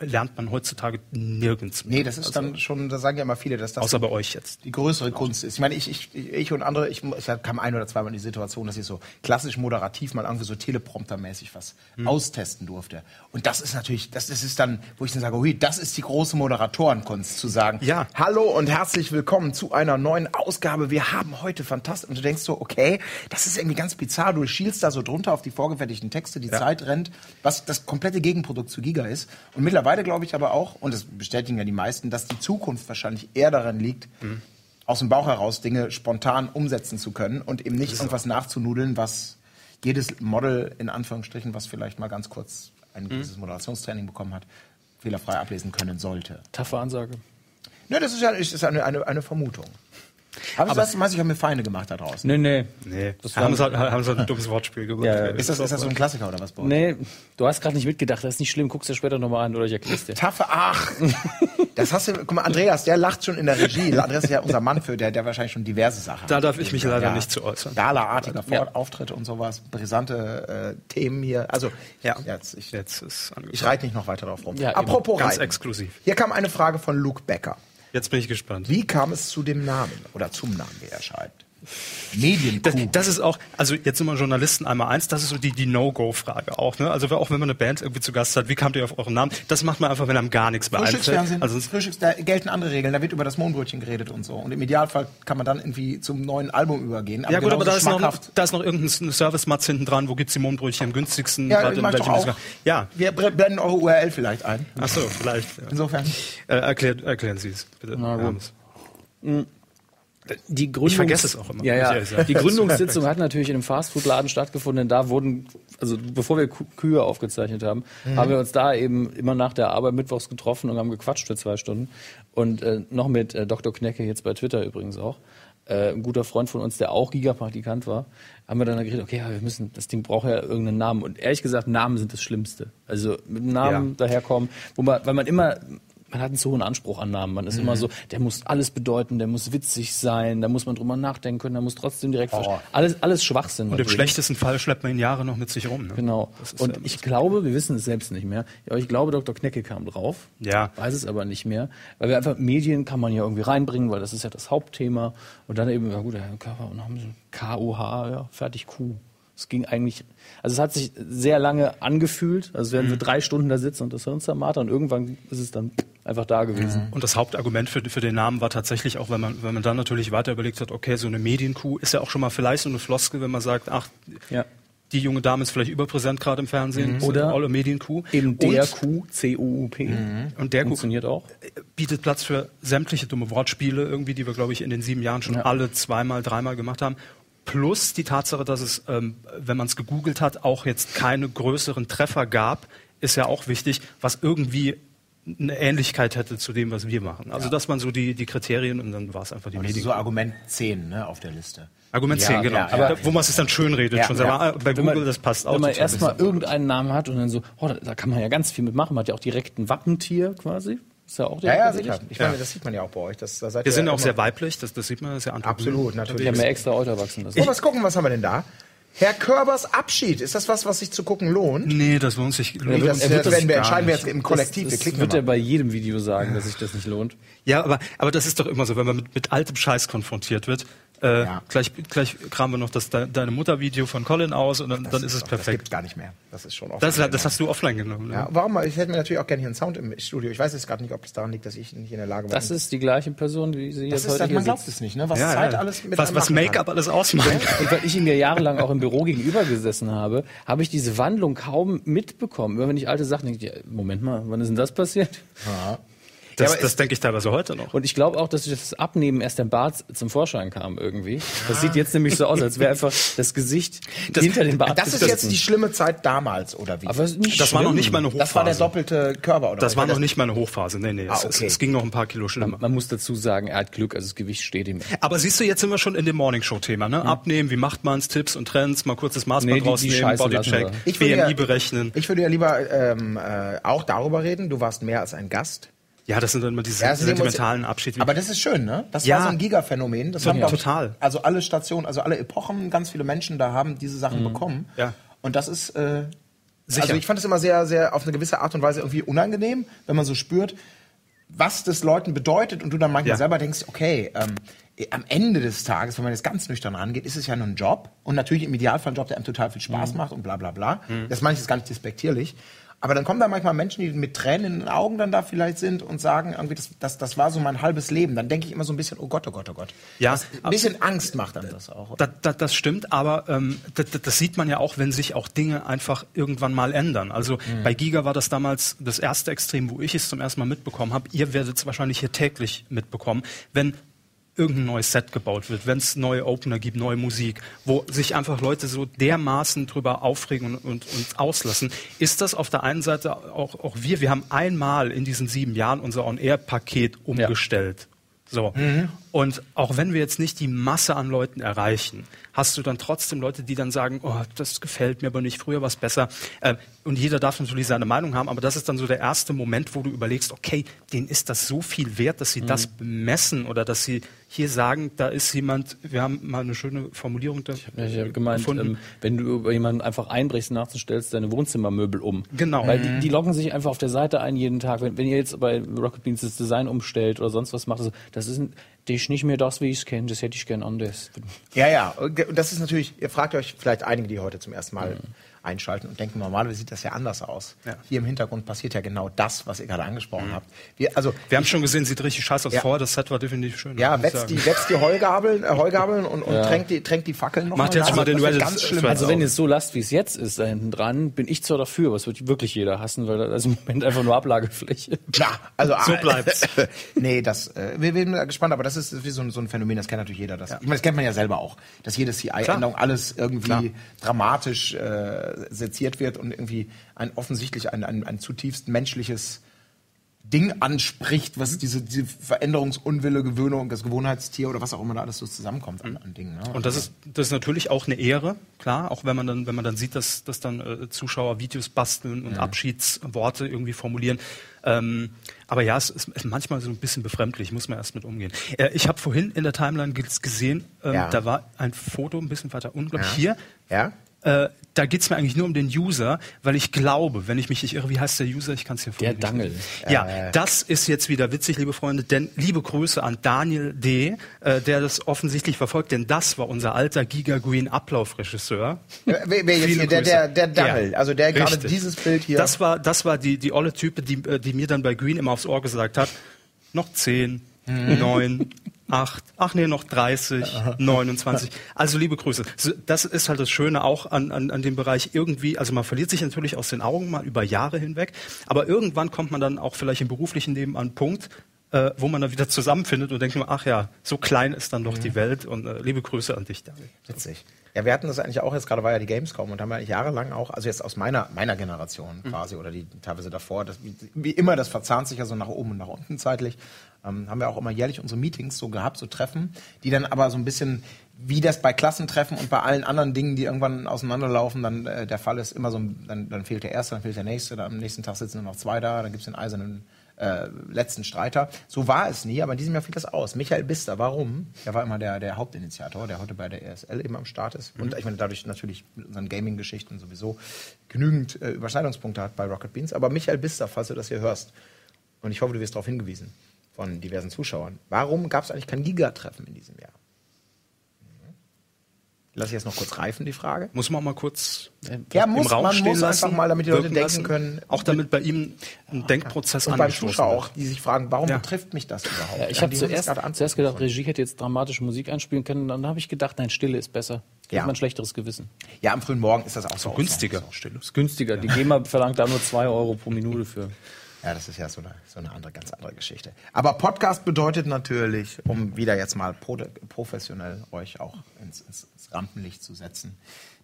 S5: lernt man heutzutage nirgends mehr.
S3: Nee, das ist dann schon, da sagen ja immer viele, dass das
S5: Außer bei euch jetzt.
S3: die größere Kunst ist. Ich meine, ich, ich, ich und andere, ich, ich kam ein oder zweimal in die Situation, dass ich so klassisch moderativ mal irgendwie so telepromptermäßig was austesten durfte. Und das ist natürlich, das, das ist dann, wo ich dann sage, hui, das ist die große Moderatorenkunst, zu sagen,
S5: Ja.
S3: hallo und herzlich willkommen zu einer neuen Ausgabe. Wir haben heute fantastisch. Und du denkst so, okay, das ist irgendwie ganz bizarr. Du schielst da so drunter auf die vorgefertigten Texte, die Zeit rennt, was das komplette Gegenprodukt zu Giga ist. Und mittlerweile glaube ich aber auch, und das bestätigen ja die meisten, dass die Zukunft wahrscheinlich eher daran liegt, aus dem Bauch heraus Dinge spontan umsetzen zu können und eben nicht irgendwas nachzunudeln, was jedes Model in Anführungsstrichen, was vielleicht mal ganz kurz ein gewisses Moderationstraining bekommen hat, fehlerfrei ablesen können sollte.
S4: Taffe Ansage.
S3: Ne, das ist ja ist eine, eine, eine Vermutung. Aber das heißt, ich habe mir Feinde gemacht da draußen.
S4: Nee, nee.
S5: Nee,
S4: Das
S5: haben,
S4: war-
S5: sie, haben sie ein dummes Wortspiel gemacht.
S4: Ja, ja.
S3: Ist das, ist das so ein Klassiker oder was? bei?
S4: Nee, du hast gerade nicht mitgedacht, das ist nicht schlimm, guckst dir später nochmal an oder ich erklär's dir.
S3: Taffe, ach, das hast du, guck mal, Andreas, der lacht schon in der Regie. Andreas ist ja unser Mann für, der, der wahrscheinlich schon diverse Sachen.
S5: Da darf ich mich leider nicht zu äußern.
S3: Gala-artiger
S4: Ja.
S3: Auftritte und sowas, brisante äh, Themen hier. Also,
S5: Ja,
S3: jetzt, ich,
S5: jetzt ist angekommen.
S3: ich reite nicht noch weiter drauf rum.
S4: Ja.
S3: Apropos
S5: Ganz
S3: Reiten.
S5: exklusiv.
S3: Hier kam eine Frage von Luke Becker.
S5: Jetzt bin ich gespannt.
S3: Wie kam es zu dem Namen oder zum Namen, wie er schreibt?
S5: Das,
S3: Medienkuh.
S5: das ist auch, also jetzt sind wir Journalisten einmal eins, das ist so die, die No-Go-Frage auch. Ne? Also auch wenn man eine Band irgendwie zu Gast hat, wie kamt ihr auf euren Namen? Das macht man einfach, wenn einem gar nichts.
S3: Frühstücksfernsehen,
S5: Also
S3: Frühstücks, da gelten andere Regeln, da wird über das Mohnbrötchen geredet und so. Und im Idealfall kann man dann irgendwie zum neuen Album übergehen.
S5: ja gut, aber da ist, noch, da ist noch irgendein Service-Matz hinten dran, wo gibt's die Mondbrötchen am günstigsten?
S3: Ja,
S5: in welchem
S3: auch.
S5: Ja,
S3: Wir blenden eure URL vielleicht ein.
S5: ach so, vielleicht. Ja.
S3: Insofern.
S5: Äh, erklärt, erklären Sie es, bitte.
S4: Na gut. Die Gründungs
S5: Ich vergesse es auch immer,
S4: Ja, ja. Die Gründungssitzung hat natürlich in einem Fastfood-Laden stattgefunden. Da wurden, also bevor wir Kü- Kühe aufgezeichnet haben,
S5: Mhm.
S4: haben wir uns da eben immer nach der Arbeit mittwochs getroffen und haben gequatscht für zwei Stunden. Und äh, noch mit äh, Dr. Knecke, jetzt bei Twitter übrigens auch, äh, ein guter Freund von uns, der auch Gigapraktikant war, haben wir dann geredet, okay, ja, wir müssen, das Ding braucht ja irgendeinen Namen. Und ehrlich gesagt, Namen sind das Schlimmste. Also mit einem Namen
S5: Ja.
S4: daherkommen, wo man, weil man immer, man hat einen zu hohen Anspruch an Namen. Man ist
S5: Mhm.
S4: immer so, der muss alles bedeuten, der muss witzig sein, da muss man drüber nachdenken können, da muss trotzdem direkt verstehen. Alles, alles Schwachsinn.
S5: Und im
S4: natürlich.
S5: schlechtesten Fall schleppt man ihn Jahre noch mit sich rum. Ne?
S4: Genau. Und
S5: ja-
S4: ich glaube, wir wissen es selbst nicht mehr, aber ich glaube, Dr. Knecke kam drauf.
S5: Ja.
S4: Weiß es aber nicht mehr. Weil wir einfach, Medien kann man ja irgendwie reinbringen, weil das ist ja das Hauptthema. Und dann eben, ja gut, ja, Körper und haben so KOH, ja, fertig Q. Es ging eigentlich, also es hat sich sehr lange angefühlt, also werden
S5: Mhm.
S4: wir drei Stunden da sitzen und das Hirn zermartern und irgendwann ist es dann einfach da gewesen.
S5: Und das Hauptargument für, für den Namen war tatsächlich auch, wenn man, wenn man dann natürlich weiter überlegt hat, okay, so eine Medienkuh ist ja auch schon mal vielleicht so eine Floskel, wenn man sagt, ach,
S4: Ja.
S5: die junge Dame ist vielleicht überpräsent gerade im Fernsehen,
S4: Oder
S5: alle Medienkuh.
S4: Eben der
S5: und,
S4: Q, C-U-U-P.
S5: und der Kuh
S4: Funktioniert auch.
S5: bietet Platz für sämtliche dumme Wortspiele irgendwie, die wir, glaube ich, in den sieben Jahren schon
S4: Ja.
S5: alle zweimal, dreimal gemacht haben. Plus die Tatsache, dass es, ähm, wenn man es gegoogelt hat, auch jetzt keine größeren Treffer gab, ist ja auch wichtig, was irgendwie eine Ähnlichkeit hätte zu dem, was wir machen. Also dass man so die, die Kriterien und dann war es einfach die Medien.
S3: so Argument 10 ne, auf der Liste.
S5: Argument
S3: Ja,
S5: 10, genau.
S3: ja,
S5: Aber
S3: ja.
S5: wo man es dann schön redet,
S3: Ja,
S5: schon
S3: ja.
S5: bei Google,
S4: man-
S5: das passt auch.
S4: Wenn man erstmal irgendeinen Namen hat und dann so, oh, da, da kann man ja ganz viel mitmachen. Man hat ja auch direkt ein Wappentier quasi. Ist ja auch
S3: Ja,
S4: direkt
S3: ja,
S4: ersichtlich.
S3: sicher. Ich meine, das sieht man ja auch bei euch. Das, da seid
S5: wir
S3: ihr
S5: sind ja auch sehr weiblich, das, das sieht man, das ist ja
S3: Absolut, natürlich.
S4: Ich habe mir extra Euter wachsen lassen.
S3: So, was gucken, was haben wir denn da? Herr Körbers Abschied. Ist das was, was sich zu gucken lohnt?
S5: Nee, das lohnt sich.
S3: Nee, das,
S4: wird
S3: das
S4: das
S3: werden wir entscheiden wir jetzt im Kollektiv.
S4: das,
S3: wir
S4: das
S3: klicken
S4: wird er bei jedem Video sagen, dass sich das nicht lohnt.
S5: Ja, aber, aber das ist doch immer so, wenn man mit, mit altem Scheiß konfrontiert wird. Äh,
S3: Ja.
S5: gleich, gleich kramen wir noch das De Deine Mutter-Video von Colin aus und dann, dann ist es
S3: doch- Das
S5: perfekt.
S3: gibt's gar nicht mehr. Das ist schon oft.
S5: Das, das hast du offline genommen. Ne?
S3: ja, warum? mal? Ich hätte mir natürlich auch gerne hier einen Sound im Studio. Ich weiß jetzt gerade nicht, ob es daran liegt, dass ich nicht in der Lage war.
S4: Das ist die gleiche Person, wie sie
S3: das
S4: jetzt
S3: ist,
S4: heute
S3: das,
S4: hier
S3: man glaubt es nicht, ne? Was
S5: Ja,
S3: Zeit
S5: ja.
S3: alles mit
S5: was, was Make-up alles ausmacht.
S4: Und weil ich ihm ja jahrelang auch im Büro gegenüber gesessen habe, habe ich diese Wandlung kaum mitbekommen. Immer wenn ich alte Sachen denke, ja, Moment mal, wann ist denn das passiert?
S5: Das,
S3: aber
S5: das denke ich teilweise heute noch.
S4: Und ich glaube auch, dass das Abnehmen erst der Bart zum Vorschein kam irgendwie. Das sieht jetzt nämlich so aus, als wäre einfach das Gesicht hinter den Bart
S3: Das ist jetzt die schlimme Zeit damals, oder wie?
S4: Aber es ist nicht
S5: Das war noch
S4: schlimm.
S5: nicht meine Hochphase.
S3: das war der doppelte Körper, oder
S5: Das war noch nicht meine Hochphase. Nee, nee.
S3: Ah,
S5: es, es,
S3: okay.
S5: es ging noch ein paar Kilo schlimmer.
S4: Man muss dazu sagen, er hat Glück, also das Gewicht steht ihm.
S5: Aber siehst du, jetzt sind wir schon in dem Morningshow-Thema, ne? Abnehmen, wie macht man's, Tipps und Trends, mal kurzes Maßband
S4: Nee, die- die
S5: rausnehmen, Bodycheck,
S4: lassen
S3: Ich würde
S5: BMI
S3: ja-
S5: berechnen.
S3: Ich würde ja lieber ähm, äh, auch darüber reden. Du warst mehr als ein Gast.
S5: Ja, das sind dann immer diese
S3: Ja,
S5: sentimentalen Abschiede.
S3: Aber das ist schön, ne? Das
S5: Ja.
S3: war so ein Giga-Phänomen. Das haben, glaub ich,
S5: Total.
S3: Also alle Stationen, also alle Epochen, ganz viele Menschen da haben diese Sachen bekommen.
S5: Ja.
S3: Und das ist, äh,
S5: Sicher.
S3: Also ich fand es immer sehr, sehr auf eine gewisse Art und Weise irgendwie unangenehm, wenn man so spürt, was das Leuten bedeutet und du dann manchmal
S5: Ja.
S3: selber denkst, okay, ähm, am Ende des Tages, wenn man jetzt ganz nüchtern rangeht, ist es ja nur ein Job und natürlich im Idealfall ein Job, der einem total viel Spaß
S5: Mhm.
S3: macht und bla bla bla. Das meine ich jetzt gar nicht despektierlich. Aber dann kommen da manchmal Menschen, die mit Tränen in den Augen dann da vielleicht sind und sagen, irgendwie, das, das, das war so mein halbes Leben. Dann denke ich immer so ein bisschen, oh Gott, oh Gott, oh Gott.
S5: Ja,
S3: das, ein bisschen Angst macht dann das auch.
S5: Da, da, das stimmt, aber ähm, das, das sieht man ja auch, wenn sich auch Dinge einfach irgendwann mal ändern. Also bei Giga war das damals das erste Extrem, wo ich es zum ersten Mal mitbekommen habe. Ihr werdet es wahrscheinlich hier täglich mitbekommen, wenn irgendein neues Set gebaut wird, wenn es neue Opener gibt, neue Musik, wo sich einfach Leute so dermaßen drüber aufregen und, und, und auslassen, ist das auf der einen Seite auch, auch wir, wir haben einmal in diesen sieben Jahren unser On-Air-Paket umgestellt. So. Und auch wenn wir jetzt nicht die Masse an Leuten erreichen, hast du dann trotzdem Leute, die dann sagen, oh, das gefällt mir aber nicht, früher war es besser. Äh, und jeder darf natürlich seine Meinung haben, aber das ist dann so der erste Moment, wo du überlegst, okay, denen ist das so viel wert, dass sie das bemessen oder dass sie hier sagen, da ist jemand, wir haben mal eine schöne Formulierung da
S4: ich habe gemeint,
S5: gefunden.
S4: ähm, wenn du über jemanden einfach einbrichst nachts und stellst deine Wohnzimmermöbel um.
S5: Genau.
S4: Weil die, die loggen sich einfach auf der Seite ein jeden Tag. Wenn, wenn ihr jetzt bei Rocket Beans das Design umstellt oder sonst was macht, also, das ist, ein, das ist nicht mehr das, wie ich es kenne. Das hätte ich gern anders.
S3: Ja, ja. Und das ist natürlich, ihr fragt euch vielleicht einige, die heute zum ersten Mal einschalten und denken, normalerweise sieht das ja anders aus.
S5: Ja.
S3: Hier im Hintergrund passiert ja genau das, was ihr gerade angesprochen habt. Wir, also,
S5: wir haben schon gesehen, sieht richtig scheiße aus.
S3: Ja.
S5: Vorher, das Set war definitiv schön.
S3: ja,
S5: ich
S3: wetzt die, wetzt die Heugabeln, äh, Heugabeln und, und tränkt, die, tränkt die Fackeln noch
S5: Macht jetzt mal den Reddit-
S3: ganz schlimm.
S5: Thread
S4: Also wenn ihr es so lasst, wie es jetzt ist, da hinten dran, bin ich zwar dafür, aber es wird wirklich jeder hassen, weil das ist im Moment einfach nur Ablagefläche.
S3: Ja, also
S5: So
S3: ah,
S5: bleibt's.
S3: nee, das äh, wir, wir sind gespannt, aber das ist wie so ein, so ein Phänomen, das kennt natürlich jeder. Das, Ich meine, das kennt man ja selber auch, dass jede CI-Änderung alles irgendwie
S5: Klar.
S3: dramatisch äh, seziert wird und irgendwie ein offensichtlich ein, ein, ein zutiefst menschliches Ding anspricht, was diese, diese Veränderungsunwille, Gewöhnung, das Gewohnheitstier oder was auch immer da alles so zusammenkommt an, an Dingen. Ne?
S5: Und das ist, das ist natürlich auch eine Ehre, klar, auch wenn man dann, wenn man dann sieht, dass, dass dann äh, Zuschauer Videos basteln und Abschiedsworte irgendwie formulieren. Ähm, aber ja, es ist manchmal so ein bisschen befremdlich, muss man erst mit umgehen. Äh, ich habe vorhin in der Timeline ge- gesehen, ähm,
S3: Ja.
S5: da war ein Foto ein bisschen weiter unten, glaub ich, hier.
S3: Ja?
S5: Äh, da geht's mir eigentlich nur um den User, weil ich glaube, wenn ich mich nicht irre, wie heißt der User? Ich kann es hier
S4: Der
S5: vorhin
S4: Dangel.
S5: Ja, das ist jetzt wieder witzig, liebe Freunde, denn liebe Grüße an Daniel D., äh, der das offensichtlich verfolgt, denn das war unser alter Giga Green Ablaufregisseur.
S3: Wer, wer jetzt hier, der, der, der Dangel,
S5: Ja,
S3: also der gerade
S5: richtig.
S3: dieses Bild hier.
S5: Das war, das war die, die olle Type, die, äh, die mir dann bei Green immer aufs Ohr gesagt hat, noch 10,
S3: Mhm.
S5: 9, 8, ach nee, noch 30, 29. Also liebe Grüße. Das ist halt das Schöne auch an, an, an dem Bereich irgendwie, also man verliert sich natürlich aus den Augen mal über Jahre hinweg, aber irgendwann kommt man dann auch vielleicht im beruflichen Leben an einen Punkt, äh, wo man dann wieder zusammenfindet und denkt ach ja, so klein ist dann doch die Welt und äh, liebe Grüße an dich, Daniel.
S3: Witzig. Ja, wir hatten das eigentlich auch, jetzt gerade war ja die Gamescom und haben ja jahrelang auch, also jetzt aus meiner, meiner Generation quasi oder die teilweise davor, das, wie, wie immer, das verzahnt sich ja so nach oben und nach unten zeitlich, ähm, haben wir auch immer jährlich unsere Meetings so gehabt, so Treffen, die dann aber so ein bisschen, wie das bei Klassentreffen und bei allen anderen Dingen, die irgendwann auseinanderlaufen, dann äh, der Fall ist, immer so, ein- dann, dann fehlt der Erste, dann fehlt der Nächste, dann am nächsten Tag sitzen nur noch zwei da, dann gibt's den eisernen äh, letzten Streiter. So war es nie, aber in diesem Jahr fiel das aus. Michael Bister, warum? Er war immer der, der Hauptinitiator, der heute bei der ESL eben am Start ist. Und ich meine, dadurch natürlich mit unseren Gaming-Geschichten sowieso genügend äh, Überschneidungspunkte hat bei Rocket Beans. Aber Michael Bister, falls du das hier hörst, und ich hoffe, du wirst darauf hingewiesen von diversen Zuschauern, warum gab es eigentlich kein Giga-Treffen in diesem Jahr? Lass ich jetzt noch kurz reifen, die Frage.
S5: Muss man auch mal kurz
S3: Ja,
S5: im
S3: muss,
S5: Raum
S3: man
S5: stehen
S3: muss
S5: lassen,
S3: einfach mal, damit die Leute denken
S5: lassen.
S3: können.
S5: Auch damit bei ihm ein Denkprozess
S3: Und beim
S5: angestoßen
S3: Zuschauer
S5: wird.
S3: auch, die sich fragen, warum
S5: Ja.
S3: betrifft mich das überhaupt?
S4: Ja, ich habe zuerst, zuerst gedacht. Regie hätte jetzt dramatische Musik einspielen können. Dann habe ich gedacht, nein, Stille ist besser.
S3: Ja.
S4: Hat man ein schlechteres Gewissen.
S3: Ja, am frühen Morgen ist das auch so.
S5: Günstiger.
S4: Ist günstiger. Die GEMA verlangt da nur 2 Euro pro Minute für.
S3: Ja, das ist ja so eine, so eine andere, ganz andere Geschichte. Aber Podcast bedeutet natürlich, um wieder jetzt mal pro, professionell euch auch ins, ins, ins Rampenlicht zu setzen,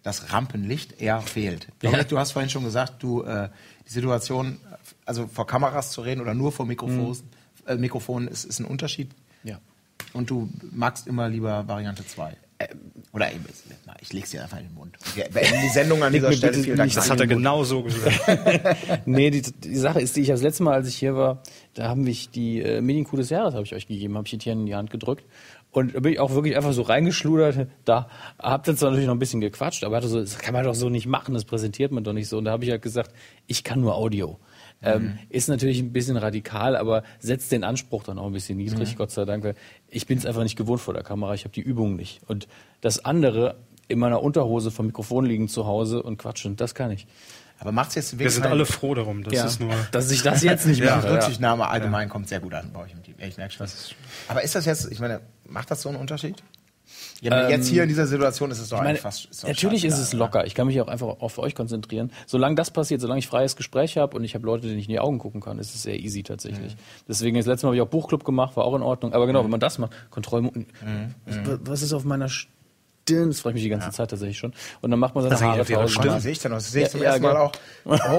S3: das Rampenlicht eher fehlt. Dominik, du hast vorhin schon gesagt, du äh, die Situation, also vor Kameras zu reden oder nur vor Mikrofons, äh, Mikrofonen ist, ist ein Unterschied.
S4: Ja.
S3: Und du magst immer lieber Variante 2. Oder eben, ich leg's dir einfach in den Mund. Wir beenden die Sendung an dieser Stelle. Vielen Dank.
S5: Das hat er genau so gesagt.
S4: Nee, die, die Sache ist, die ich das letzte Mal, als ich hier war, da haben mich die äh, Medienkuh des Jahres, habe ich euch gegeben, habe ich dir in die Hand gedrückt. Und da bin ich auch wirklich einfach so reingeschludert. Da habt ihr zwar natürlich noch ein bisschen gequatscht, aber er hatte so, das kann man doch so nicht machen, das präsentiert man doch nicht so. Und da habe ich halt gesagt, ich kann nur Audio. Ähm, ist natürlich ein bisschen radikal, aber setzt den Anspruch dann auch ein bisschen niedrig, Gott sei Dank. Ich bin es einfach nicht gewohnt vor der Kamera, ich habe die Übung nicht. Und das andere, in meiner Unterhose vom Mikrofon liegen zu Hause und quatschen, das kann ich.
S3: Aber macht's jetzt wirklich
S5: Wir sind alle froh darum. Das ist nur.
S4: dass ich das jetzt nicht
S3: Ja,
S4: mache.
S3: die Rücksichtnahme allgemein kommt sehr gut an bei euch im Team. Ich merke schon. Aber ist das jetzt, ich meine, macht das so einen Unterschied? Ja, jetzt hier in dieser Situation ist es doch
S4: Ähm, Ich meine,
S3: fast. ist
S4: natürlich ist es locker. Ich kann mich auch einfach auf euch konzentrieren. Solange das passiert, solange ich freies Gespräch habe und ich habe Leute, denen ich in die Augen gucken kann, ist es sehr easy tatsächlich. Deswegen, das letzte Mal habe ich auch Buchclub gemacht, war auch in Ordnung. Aber genau, wenn man das macht, Kontroll... Was- Was ist auf meiner Stirn? Das frage ich mich die ganze Zeit tatsächlich schon. Und dann macht man seine
S5: Das
S4: Haare tausend mal,
S3: sehe ich denn noch? Das sehe ich
S4: Ja,
S3: zum
S4: ja,
S3: ersten Mal
S4: genau.
S3: auch.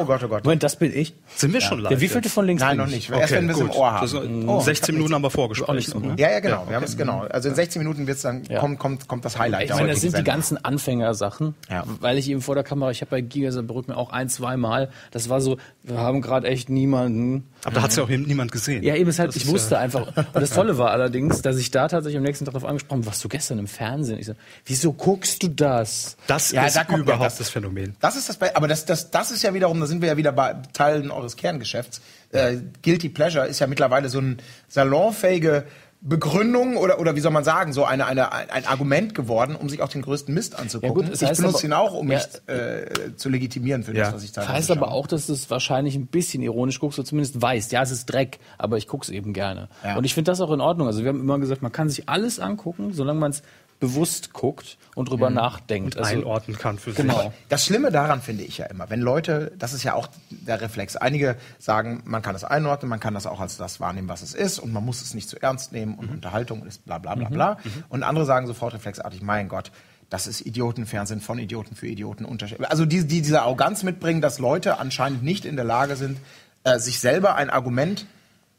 S3: Oh Gott, oh Gott.
S4: Moment, das bin ich.
S5: Sind wir schon live?
S4: Der wievielte von links
S3: Nein, noch
S4: ich?
S3: nicht. Erst wenn wir es im Ohr haben.
S5: Das ist,
S3: Oh,
S5: 16 Minuten haben wir vorgesprochen.
S4: so, ne?
S3: Ja, ja, genau. Wir haben es genau. Also in 16 Minuten wird's dann
S4: Ja.
S3: kommt, kommt, kommt das Highlight
S4: Ich meine, das sind die
S3: Sendung.
S4: ganzen Anfängersachen,
S3: Ja.
S4: weil ich eben vor der Kamera, ich habe bei Giga Saarbrücken auch ein, zwei Mal, das war so, wir haben gerade echt niemanden.
S5: Aber da hat es ja auch niemand gesehen.
S4: Ja, eben ist halt,
S5: Das
S4: ich
S5: ist,
S4: wusste
S5: äh,
S4: einfach. Und das Tolle war allerdings, dass ich da tatsächlich am nächsten Tag darauf angesprochen habe, was du gestern im Fernsehen. Ich so, wieso guckst du das?
S5: Das
S3: Ja,
S5: ist
S3: da kommt ja
S5: überhaupt
S3: das-
S5: das Phänomen.
S3: Das ist das, bei, aber das, das, das ist ja wiederum, da sind wir ja wieder bei Teilen eures Kerngeschäfts. Äh, Guilty Pleasure ist ja mittlerweile so eine salonfähige Begründung oder, oder wie soll man sagen, so eine, eine, ein Argument geworden, um sich auch den größten Mist anzugucken.
S4: Ja gut,
S3: ich
S4: heißt
S3: benutze
S4: aber-
S3: ihn auch, um
S4: Ja.
S3: mich äh, zu legitimieren für
S5: Ja.
S3: das, was ich teilweise
S4: Heißt
S3: schaue.
S4: aber auch, dass du es wahrscheinlich ein bisschen ironisch guckst oder zumindest weißt, ja, es ist Dreck, aber ich guck's eben gerne.
S3: Ja.
S4: Und ich finde das auch in Ordnung. Also wir haben immer gesagt, man kann sich alles angucken, solange man es bewusst guckt und drüber nachdenkt. Also,
S5: einordnen kann für
S4: Genau.
S5: sich.
S3: Das Schlimme daran finde ich ja immer, wenn Leute, das ist ja auch der Reflex. Einige sagen, man kann das einordnen, man kann das auch als das wahrnehmen, was es ist und man muss es nicht zu ernst nehmen und Unterhaltung ist bla bla bla bla. Und andere sagen sofort reflexartig, mein Gott, das ist Idiotenfernsehen von Idioten für Idioten. Unterschied- Also die, die diese Arroganz mitbringen, dass Leute anscheinend nicht in der Lage sind, äh, sich selber ein Argument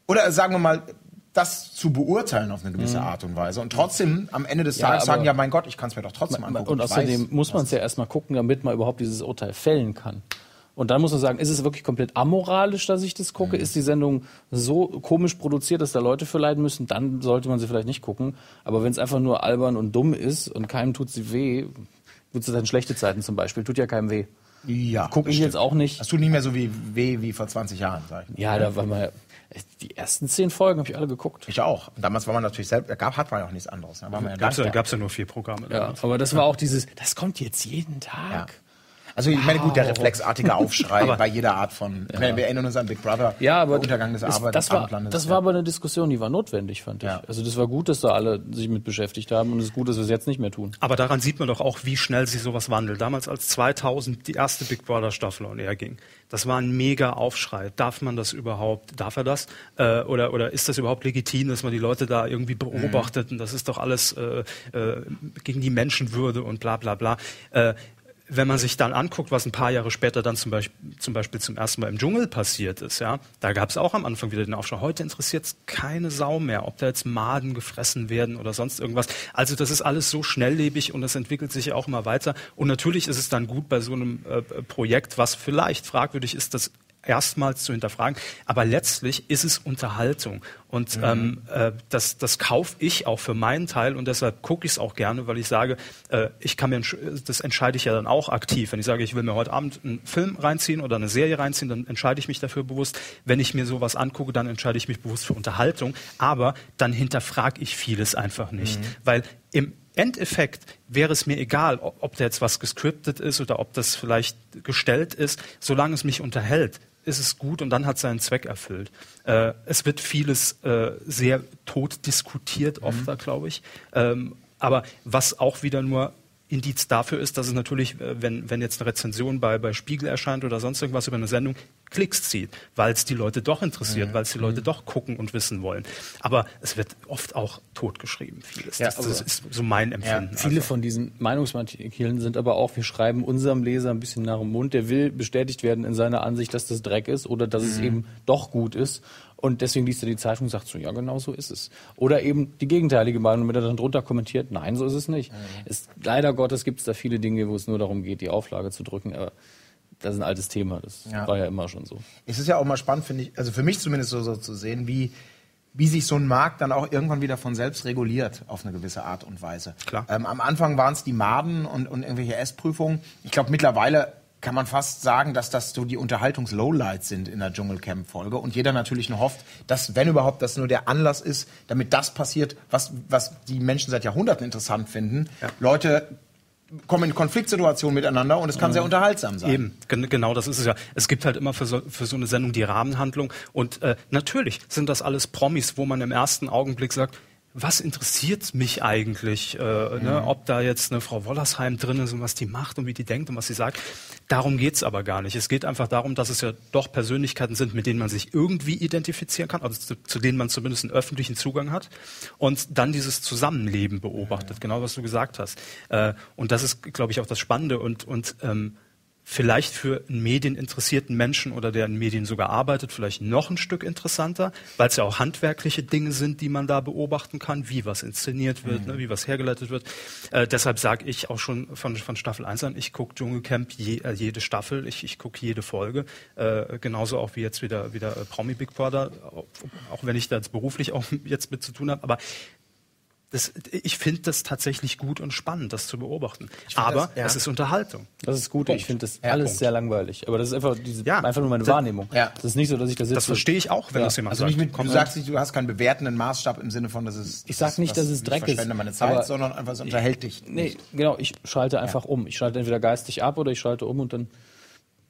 S3: oder sagen wir mal das zu beurteilen auf eine gewisse Art und Weise und trotzdem am Ende des
S4: Ja,
S3: Tages sagen,
S4: aber-
S3: ja mein Gott, ich kann es mir doch trotzdem angucken.
S4: Und außerdem
S3: weiß,
S4: muss man es ja erstmal gucken, damit man überhaupt dieses Urteil fällen kann. Und dann muss man sagen, ist es wirklich komplett amoralisch, dass ich das gucke? Ist die Sendung so komisch produziert, dass da Leute für leiden müssen? Dann sollte man sie vielleicht nicht gucken. Aber wenn es einfach nur albern und dumm ist und keinem tut sie weh, wird es dann schlechte Zeiten zum Beispiel, tut ja keinem weh.
S3: Ja,
S4: Gucke ich
S3: stimmt.
S4: jetzt auch nicht.
S3: Das tut nicht mehr so wie weh wie vor 20 Jahren, sag ich.
S4: Ja, da war mal die ersten zehn Folgen habe ich alle geguckt.
S3: Ich auch. Und damals war man natürlich selbst, da gab, hat man ja auch nichts anderes. Da war man ja
S5: ja, nur vier Programme.
S4: Ja,
S5: damals.
S4: aber das war auch dieses, das kommt jetzt jeden Tag.
S3: Also ich meine, gut, der
S4: Wow.
S3: reflexartige Aufschrei bei jeder Art von, ich meine, wir erinnern uns an Big Brother,
S4: Ja, aber
S3: der Untergang des
S4: ist-
S3: Arbeit,
S4: das war, das war aber eine Diskussion, die war notwendig, fand ich.
S3: Ja.
S4: Also das war gut, dass da alle sich mit beschäftigt haben und es ist gut, dass wir es jetzt nicht mehr tun.
S5: Aber daran sieht man doch auch, wie schnell sich sowas wandelt. Damals, als 2000 die erste Big Brother Staffel on Air ging, das war ein mega Aufschrei. Darf man das überhaupt? Darf er das? Äh, oder, oder ist das überhaupt legitim, dass man die Leute da irgendwie beobachtet? Und das ist doch alles äh, äh, gegen die Menschenwürde und bla bla bla. Äh, wenn man sich dann anguckt, was ein paar Jahre später dann zum Beispiel zum, Beispiel zum ersten Mal im Dschungel passiert ist, ja, da gab es auch am Anfang wieder den Aufschrei. Heute interessiert es keine Sau mehr, ob da jetzt Maden gefressen werden oder sonst irgendwas. Also das ist alles so schnelllebig und das entwickelt sich auch immer weiter. Und natürlich ist es dann gut bei so einem äh, Projekt, was vielleicht fragwürdig ist, das erstmals zu hinterfragen. Aber letztlich ist es Unterhaltung. Und ähm, äh, das, das kaufe ich auch für meinen Teil und deshalb gucke ich es auch gerne, weil ich sage, äh, ich kann mir, das entscheide ich ja dann auch aktiv. Wenn ich sage, ich will mir heute Abend einen Film reinziehen oder eine Serie reinziehen, dann entscheide ich mich dafür bewusst. Wenn ich mir sowas angucke, dann entscheide ich mich bewusst für Unterhaltung. Aber dann hinterfrage ich vieles einfach nicht. Weil im Endeffekt wäre es mir egal, ob, ob da jetzt was gescriptet ist oder ob das vielleicht gestellt ist, solange es mich unterhält ist es gut und dann hat seinen Zweck erfüllt. Äh, es wird vieles äh, sehr tot diskutiert, oft, da, glaube ich. Ähm, aber was auch wieder nur Indiz dafür ist, dass es natürlich, äh, wenn, wenn jetzt eine Rezension bei, bei Spiegel erscheint oder sonst irgendwas über eine Sendung, Klicks zieht, weil es die Leute doch interessiert, weil es die Leute doch gucken und wissen wollen. Aber es wird oft auch totgeschrieben, vieles.
S4: Ja,
S5: das, das
S4: aber-
S5: ist so mein Empfinden.
S4: Viele
S5: einfach.
S4: von diesen Meinungsartikeln sind aber auch, wir schreiben unserem Leser ein bisschen nach dem Mund, der will bestätigt werden in seiner Ansicht, dass das Dreck ist oder dass es eben doch gut ist. Und deswegen liest er die Zeitung und sagt so, ja, genau so ist es. Oder eben die gegenteilige Meinung, wenn er dann drunter kommentiert, nein, so ist es nicht. Es, leider Gottes gibt es da viele Dinge, wo es nur darum geht, die Auflage zu drücken. Aber das ist ein altes Thema, das
S3: Ja.
S4: war ja immer schon so.
S3: Es ist ja auch mal spannend, finde ich, also für mich zumindest so, so zu sehen, wie, wie sich so ein Markt dann auch irgendwann wieder von selbst reguliert auf eine gewisse Art und Weise.
S5: Klar.
S3: Ähm, am Anfang waren es die Maden und, und irgendwelche Essprüfungen. Ich glaube, mittlerweile kann man fast sagen, dass das so die Unterhaltungs-Lowlights sind in der Dschungelcamp-Folge. Und jeder natürlich nur hofft, dass, wenn überhaupt, das nur der Anlass ist, damit das passiert, was, was die Menschen seit Jahrhunderten interessant finden. Leute kommen in Konfliktsituationen miteinander und es kann sehr unterhaltsam sein.
S5: Eben, gen genau das ist es ja. Es gibt halt immer für so, für so eine Sendung die Rahmenhandlung und äh, natürlich sind das alles Promis, wo man im ersten Augenblick sagt, was interessiert mich eigentlich, äh, ne, ob da jetzt eine Frau Wollersheim drin ist und was die macht und wie die denkt und was sie sagt. Darum geht's aber gar nicht. Es geht einfach darum, dass es ja doch Persönlichkeiten sind, mit denen man sich irgendwie identifizieren kann, also zu, zu denen man zumindest einen öffentlichen Zugang hat und dann dieses Zusammenleben beobachtet, genau was du gesagt hast. Äh, und das ist, glaube ich, auch das Spannende und, und ähm, vielleicht für einen medieninteressierten Menschen oder der in Medien sogar arbeitet, vielleicht noch ein Stück interessanter, weil es ja auch handwerkliche Dinge sind, die man da beobachten kann, wie was inszeniert wird, ne, wie was hergeleitet wird. Äh, deshalb sage ich auch schon von, von Staffel 1 an, ich gucke Dschungelcamp je, äh, jede Staffel, ich, ich gucke jede Folge, äh, genauso auch wie jetzt wieder, wieder äh, Promi Big Brother, auch, auch wenn ich da jetzt beruflich auch jetzt mit zu tun habe, aber das, ich finde das tatsächlich gut und spannend, das zu beobachten. Aber
S3: das- ja.
S5: es ist Unterhaltung.
S4: Das ist gut.
S5: Punkt.
S4: Ich finde das
S3: Ja,
S4: alles
S3: Punkt.
S4: sehr langweilig. Aber das ist einfach, diese,
S5: Ja.
S4: einfach nur meine
S5: Das-
S4: Wahrnehmung.
S3: Ja.
S4: Das ist nicht so, dass ich da sitze.
S5: Das verstehe ich auch, wenn
S4: Ja.
S5: das jemand
S3: Also
S5: sagt.
S3: nicht mit, du sagst nicht, du hast keinen bewertenden Maßstab im Sinne von, dass es.
S4: Ich sag nicht, dass es Dreck
S3: ich
S4: ist,
S3: meine Zeit,
S4: aber-
S3: sondern einfach es unterhält dich.
S4: Nee,
S3: nicht.
S4: genau, ich schalte einfach um. Ich schalte entweder geistig ab oder ich schalte um und dann,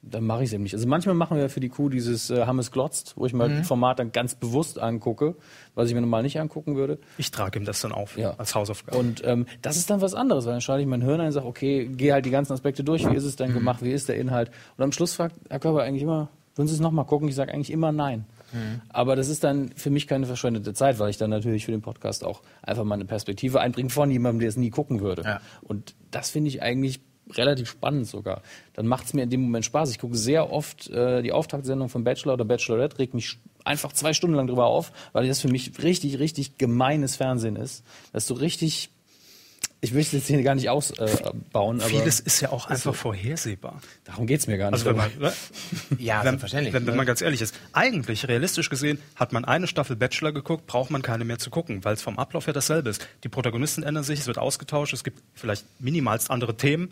S4: dann mache ich es eben nicht. Also manchmal machen wir für die Kuh dieses äh, Hammes glotzt, wo ich mal
S3: Mhm.
S4: Format dann ganz bewusst angucke, was ich mir normal nicht angucken würde.
S5: Ich trage ihm das dann auf
S4: Ja.
S5: als Hausaufgabe.
S4: Und ähm, das ist dann was anderes, weil dann schalte ich mein Hirn ein und sage, okay, gehe halt die ganzen Aspekte durch, wie ist es
S3: Mhm.
S4: denn gemacht, wie ist der Inhalt. Und am Schluss fragt Herr Körper eigentlich immer, würden Sie es nochmal gucken? Ich sage eigentlich immer nein.
S3: Mhm.
S4: Aber das ist dann für mich keine verschwendete Zeit, weil ich dann natürlich für den Podcast auch einfach mal eine Perspektive einbringe von jemandem, der es nie gucken würde.
S3: Ja.
S4: Und das finde ich eigentlich relativ spannend sogar. Dann macht es mir in dem Moment Spaß. Ich gucke sehr oft äh, die Auftaktsendung von Bachelor oder Bachelorette, regt mich einfach zwei Stunden lang drüber auf, weil das für mich richtig, richtig gemeines Fernsehen ist. Das ist so richtig, ich will es jetzt hier gar nicht ausbauen, aber
S5: Vieles ist ja auch einfach vorhersehbar.
S4: darum geht's mir gar nicht.
S5: Also wenn man, ne?
S3: Ja,
S5: wenn,
S3: selbstverständlich.
S5: wenn, wenn
S3: ne?
S5: man ganz ehrlich ist, eigentlich realistisch gesehen, hat man eine Staffel Bachelor geguckt, braucht man keine mehr zu gucken, weil es vom Ablauf her dasselbe ist. Die Protagonisten ändern sich, es wird ausgetauscht, es gibt vielleicht minimalst andere Themen,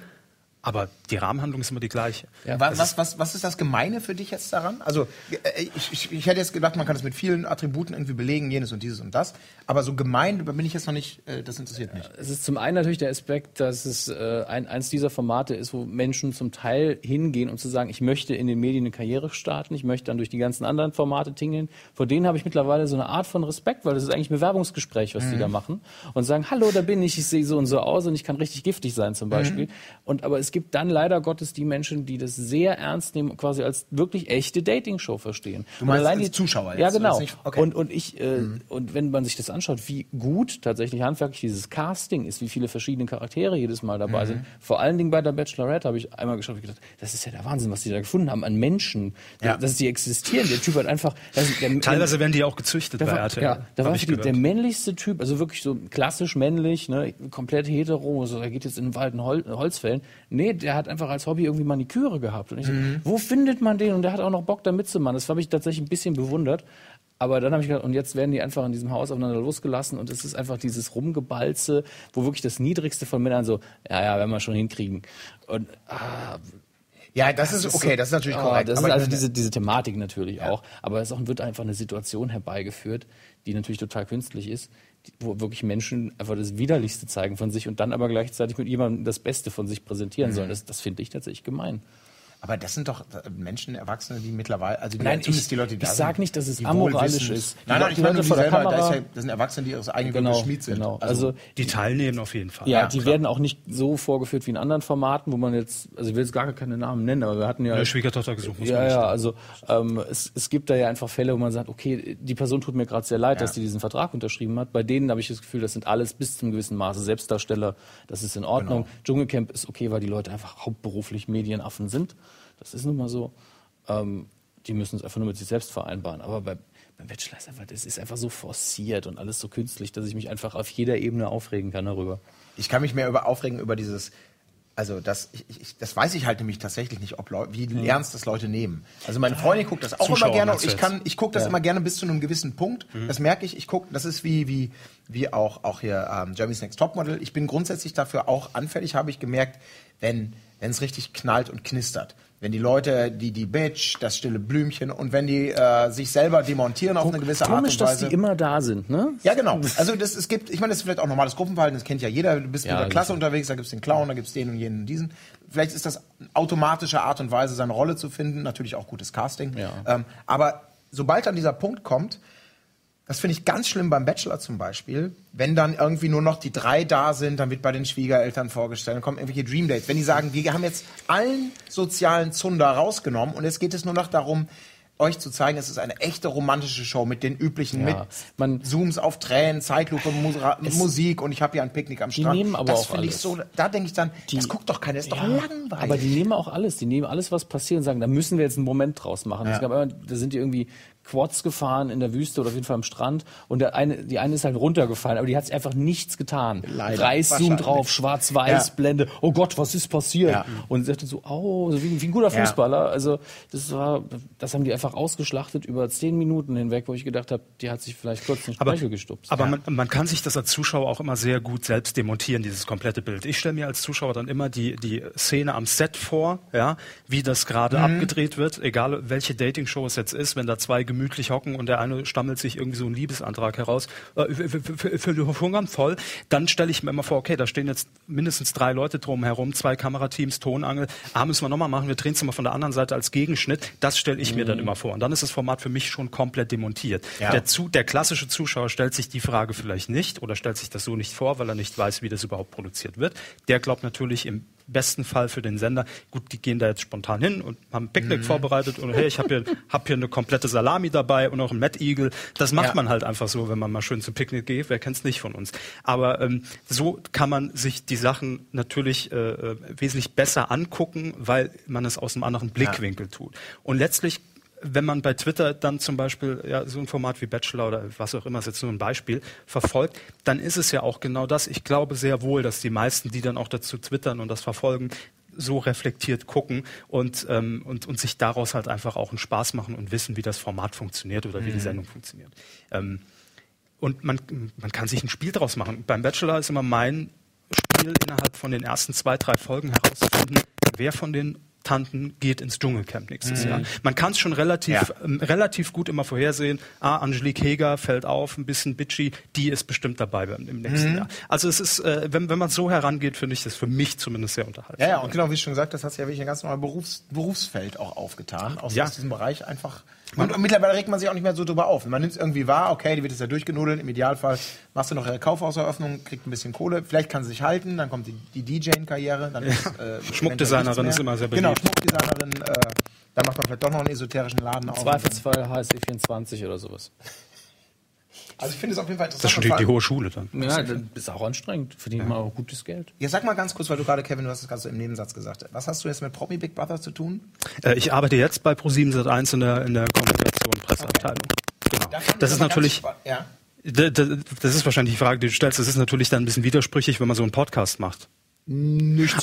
S5: aber die Rahmenhandlung ist immer die gleiche.
S4: Ja,
S3: was, was, was, was ist das Gemeine für dich jetzt daran? Also äh, ich, ich, ich hätte jetzt gedacht, man kann das mit vielen Attributen irgendwie belegen, jenes und dieses und das. Aber so gemein, bin ich jetzt noch nicht, äh, das interessiert mich.
S4: Es ist zum einen natürlich der Aspekt, dass es äh, ein, eins dieser Formate ist, wo Menschen zum Teil hingehen, um zu sagen, ich möchte in den Medien eine Karriere starten, ich möchte dann durch die ganzen anderen Formate tingeln. Vor denen habe ich mittlerweile so eine Art von Respekt, weil das ist eigentlich ein Bewerbungsgespräch, was die da machen. Und sagen, hallo, da bin ich, ich sehe so und so aus und ich kann richtig giftig sein zum Beispiel. Und aber es gibt dann leider Gottes die Menschen, die das sehr ernst nehmen, quasi als wirklich echte Dating-Show verstehen.
S3: Du meinst
S4: Und allein die
S3: Zuschauer jetzt,
S4: Ja, genau.
S3: okay.
S4: Und und ich äh, und wenn man sich das anschaut, wie gut tatsächlich handwerklich dieses Casting ist, wie viele verschiedene Charaktere jedes Mal dabei sind. Vor allen Dingen bei der Bachelorette habe ich einmal geschaut und gedacht, das ist ja der Wahnsinn, was die da gefunden haben an Menschen,
S3: Ja.
S4: dass die existieren. Der Typ hat einfach der,
S5: Teilweise werden die auch gezüchtet bei RTL.
S4: ja, da war der männlichste Typ, also wirklich so klassisch männlich, ne, komplett hetero, so, er geht jetzt in den Wald und Hol Holzfällen. Nee, der hat einfach als Hobby irgendwie Maniküre gehabt. Und ich
S3: Mhm.
S4: so, wo findet man den? Und der hat auch noch Bock da mitzumachen. Das habe ich tatsächlich ein bisschen bewundert. Aber dann habe ich gedacht, und jetzt werden die einfach in diesem Haus aufeinander losgelassen und es ist einfach dieses Rumgebalze, wo wirklich das Niedrigste von Männern so, ja, ja, werden wir schon hinkriegen. Und ah,
S3: Ja, das, ist okay, das ist natürlich
S4: Ah,
S3: korrekt.
S4: Das
S3: aber
S4: ist also diese, diese Thematik natürlich auch. Aber es auch, wird einfach eine Situation herbeigeführt, die natürlich total künstlich ist, wo wirklich Menschen einfach das Widerlichste zeigen von sich und dann aber gleichzeitig mit jemandem das Beste von sich präsentieren
S3: Mhm.
S4: sollen. Das, das finde ich tatsächlich gemein.
S3: Aber das sind doch äh, Menschen, Erwachsene, die mittlerweile, also die,
S4: Nein,
S3: zumindest
S4: ich-
S3: die Leute, die
S4: ich
S3: da
S4: sag
S3: sind,
S4: nicht, dass es amoralisch ist. Die
S3: Nein, nein, ich meine, die
S4: vor der
S3: selber, da ist
S4: Kamera-
S3: ja, das sind Erwachsene, die ihres eigenen
S4: Genau,
S3: Schmied sind.
S4: genau. Also,
S5: Die teilnehmen auf jeden Fall.
S4: ja,
S3: Ja,
S4: die
S3: klar.
S4: werden auch nicht so vorgeführt wie in anderen Formaten, wo man jetzt, also ich will jetzt gar keine Namen nennen, aber wir hatten ja
S5: Ja, Schwiegertochter gesucht, muss man
S4: Ja,
S5: nicht
S4: ja,
S5: sagen.
S4: also ähm, es, es gibt da ja einfach Fälle, wo man sagt, okay, die Person tut mir gerade sehr leid, dass die diesen Vertrag unterschrieben hat. Bei denen habe ich das Gefühl, das sind alles bis zum gewissen Maße Selbstdarsteller. Das ist in Ordnung.
S3: Genau.
S4: Dschungelcamp ist okay, weil die Leute einfach hauptberuflich Medienaffen sind. Das ist nun mal so. Ähm, die müssen es einfach nur mit sich selbst vereinbaren. Aber bei, beim Bachelor ist einfach, das ist einfach so forciert und alles so künstlich, dass ich mich einfach auf jeder Ebene aufregen kann darüber.
S3: Ich kann mich mehr über aufregen über dieses Also das, ich, ich, das weiß ich halt nämlich tatsächlich nicht, ob Leu wie ernst das Leute nehmen. Also meine Freundin guckt das auch
S5: Zuschauer
S3: immer gerne und ich kann, ich gucke das immer gerne bis zu einem gewissen Punkt. Das merke ich. Ich gucke, das ist wie wie wie auch auch hier ähm, Jeremy's Next Topmodel. Ich bin grundsätzlich dafür auch anfällig, habe ich gemerkt, wenn wenn es richtig knallt und knistert. Wenn die Leute, die die Bitch, das stille Blümchen und wenn die äh, sich selber demontieren auf eine gewisse Art
S4: Komisch,
S3: und
S4: dass
S3: Weise.
S4: die immer da sind, ne?
S3: Ja, genau. Also das, es gibt, ich meine, das ist vielleicht auch normales Gruppenverhalten, das kennt ja jeder. Du bist
S4: Ja,
S3: mit der Klasse unterwegs, da gibt's den Clown, da gibt's den und jenen und diesen. Vielleicht ist das automatische Art und Weise, seine Rolle zu finden. Natürlich auch gutes Casting.
S4: Ja.
S3: Ähm, aber sobald dann dieser Punkt kommt, das finde ich ganz schlimm beim Bachelor zum Beispiel, wenn dann irgendwie nur noch die drei da sind, dann wird bei den Schwiegereltern vorgestellt, dann kommen irgendwelche Dream Dates. Wenn die sagen, wir haben jetzt allen sozialen Zunder rausgenommen und jetzt geht es nur noch darum, euch zu zeigen, es ist eine echte romantische Show mit den üblichen,
S4: Ja,
S3: mit
S4: man-
S3: Zooms auf Tränen, Zeitlupe, Musra Musik und ich habe hier ein Picknick am Strand.
S4: nehmen aber
S3: das
S4: auch
S3: finde ich
S4: alles.
S3: so, da denke ich dann, das guckt doch keiner, das ist doch langweilig.
S4: Aber die nehmen auch alles. Die nehmen alles, was passiert und sagen, da müssen wir jetzt einen Moment draus machen. Es gab da sind die irgendwie Quads gefahren in der Wüste oder auf jeden Fall am Strand und der eine, die eine ist halt runtergefallen, aber die hat einfach nichts getan.
S3: Leider.
S4: Reißzoom drauf, schwarz-weiß,
S3: Ja.
S4: Blende. Oh Gott, was ist passiert?
S3: Ja.
S4: Und sie sagte so, oh, so wie, wie ein guter
S3: Ja.
S4: Fußballer. Also das war, das haben die einfach ausgeschlachtet über zehn Minuten hinweg, wo ich gedacht habe, die hat sich vielleicht kurz den Speichel gestupst.
S5: aber man, man kann sich das als Zuschauer auch immer sehr gut selbst demontieren, dieses komplette Bild. Ich stelle mir als Zuschauer dann immer die, die Szene am Set vor, ja, wie das gerade abgedreht wird, egal welche Dating-Show es jetzt ist, wenn da zwei gemütlich hocken und der eine stammelt sich irgendwie so einen Liebesantrag heraus, äh, für, für Hungern voll, dann stelle ich mir immer vor, okay, da stehen jetzt mindestens drei Leute drum herum, zwei Kamerateams, Tonangel, ah, müssen wir nochmal machen, wir drehen es mal von der anderen Seite als Gegenschnitt, das stelle ich mir dann immer vor. Und dann ist das Format für mich schon komplett demontiert.
S3: Ja.
S5: Der, zu, der klassische Zuschauer stellt sich die Frage vielleicht nicht oder stellt sich das so nicht vor, weil er nicht weiß, wie das überhaupt produziert wird. Der glaubt natürlich im besten Fall für den Sender, gut, die gehen da jetzt spontan hin und haben ein Picknick
S3: Mhm.
S5: vorbereitet und hey, ich habe hier, hab hier eine komplette Salami dabei und auch einen Mad Eagle. Das macht
S3: Ja.
S5: man halt einfach so, wenn man mal schön zum Picknick geht. Wer kennt's nicht von uns? Aber ähm, so kann man sich die Sachen natürlich äh, äh, wesentlich besser angucken, weil man es aus einem anderen Blickwinkel tut. Und letztlich wenn man bei Twitter dann zum Beispiel ja, so ein Format wie Bachelor oder was auch immer, ist jetzt nur ein Beispiel, verfolgt, dann ist es ja auch genau das. Ich glaube sehr wohl, dass die meisten, die dann auch dazu twittern und das verfolgen, so reflektiert gucken und, ähm, und, und sich daraus halt einfach auch einen Spaß machen und wissen, wie das Format funktioniert oder wie die Sendung funktioniert. Ähm, und man, man kann sich ein Spiel draus machen. Beim Bachelor ist immer mein Spiel, innerhalb von den ersten zwei, drei Folgen herauszufinden, wer von den Tanten geht ins Dschungelcamp nächstes Jahr. Man kann es schon relativ,
S3: Ja.
S5: ähm, relativ gut immer vorhersehen. Ah, Angelique Heger fällt auf, ein bisschen bitchy, die ist bestimmt dabei beim- im nächsten Jahr. Also es ist, äh, wenn, wenn man so herangeht, finde ich das für mich zumindest sehr unterhaltsam.
S3: Ja, ja, und genau wie du schon gesagt hast, hast du ja wirklich ein ganz neues Berufs Berufsfeld auch aufgetan. Aus,
S5: Ja.
S3: aus diesem Bereich einfach. Und, und mittlerweile regt man sich auch nicht mehr so drüber auf. Man nimmt es irgendwie wahr, okay, die wird jetzt ja durchgenudelt. Im Idealfall machst du noch ihre Kaufhauseröffnung, kriegt ein bisschen Kohle. Vielleicht kann sie sich halten, dann kommt die, die DJ-Karriere. Dann ist, äh,
S5: Schmuckdesignerin ist immer sehr
S3: Genau,
S5: beliebt.
S3: Schmuckdesignerin. Äh, dann macht man vielleicht doch noch einen esoterischen Laden auf.
S4: Zweifelsfall HSC 24 oder sowas.
S3: Also ich finde es auf jeden Fall interessant.
S5: Das ist schon die, hohe Schule dann.
S4: Ja, das ist auch anstrengend. Verdient man auch gutes Geld.
S3: Ja, sag mal ganz kurz, weil du gerade, Kevin, du hast es gerade so im Nebensatz gesagt. Was hast du jetzt mit Promi Big Brother zu tun?
S5: Äh, ich arbeite jetzt bei Pro7 Sat1 in der, in der Kommunikation und Presseabteilung. Genau.
S3: Da
S5: Das ist natürlich,
S3: Ja.
S5: Das ist wahrscheinlich die Frage, die du stellst. Das ist natürlich dann ein bisschen widersprüchlich, wenn man so einen Podcast macht.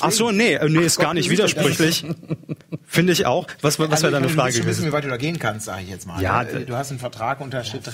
S5: Ach so, nee, äh, nee, ist
S3: Gott,
S5: gar nicht widersprüchlich. Finde ich auch. Was, was
S3: Also
S5: wäre deine Frage
S3: Du willst wissen,
S5: gewesen?
S3: wie weit du da gehen kannst, sage ich jetzt mal.
S5: Ja,
S3: Äh, du hast einen Vertrag unterschrieben.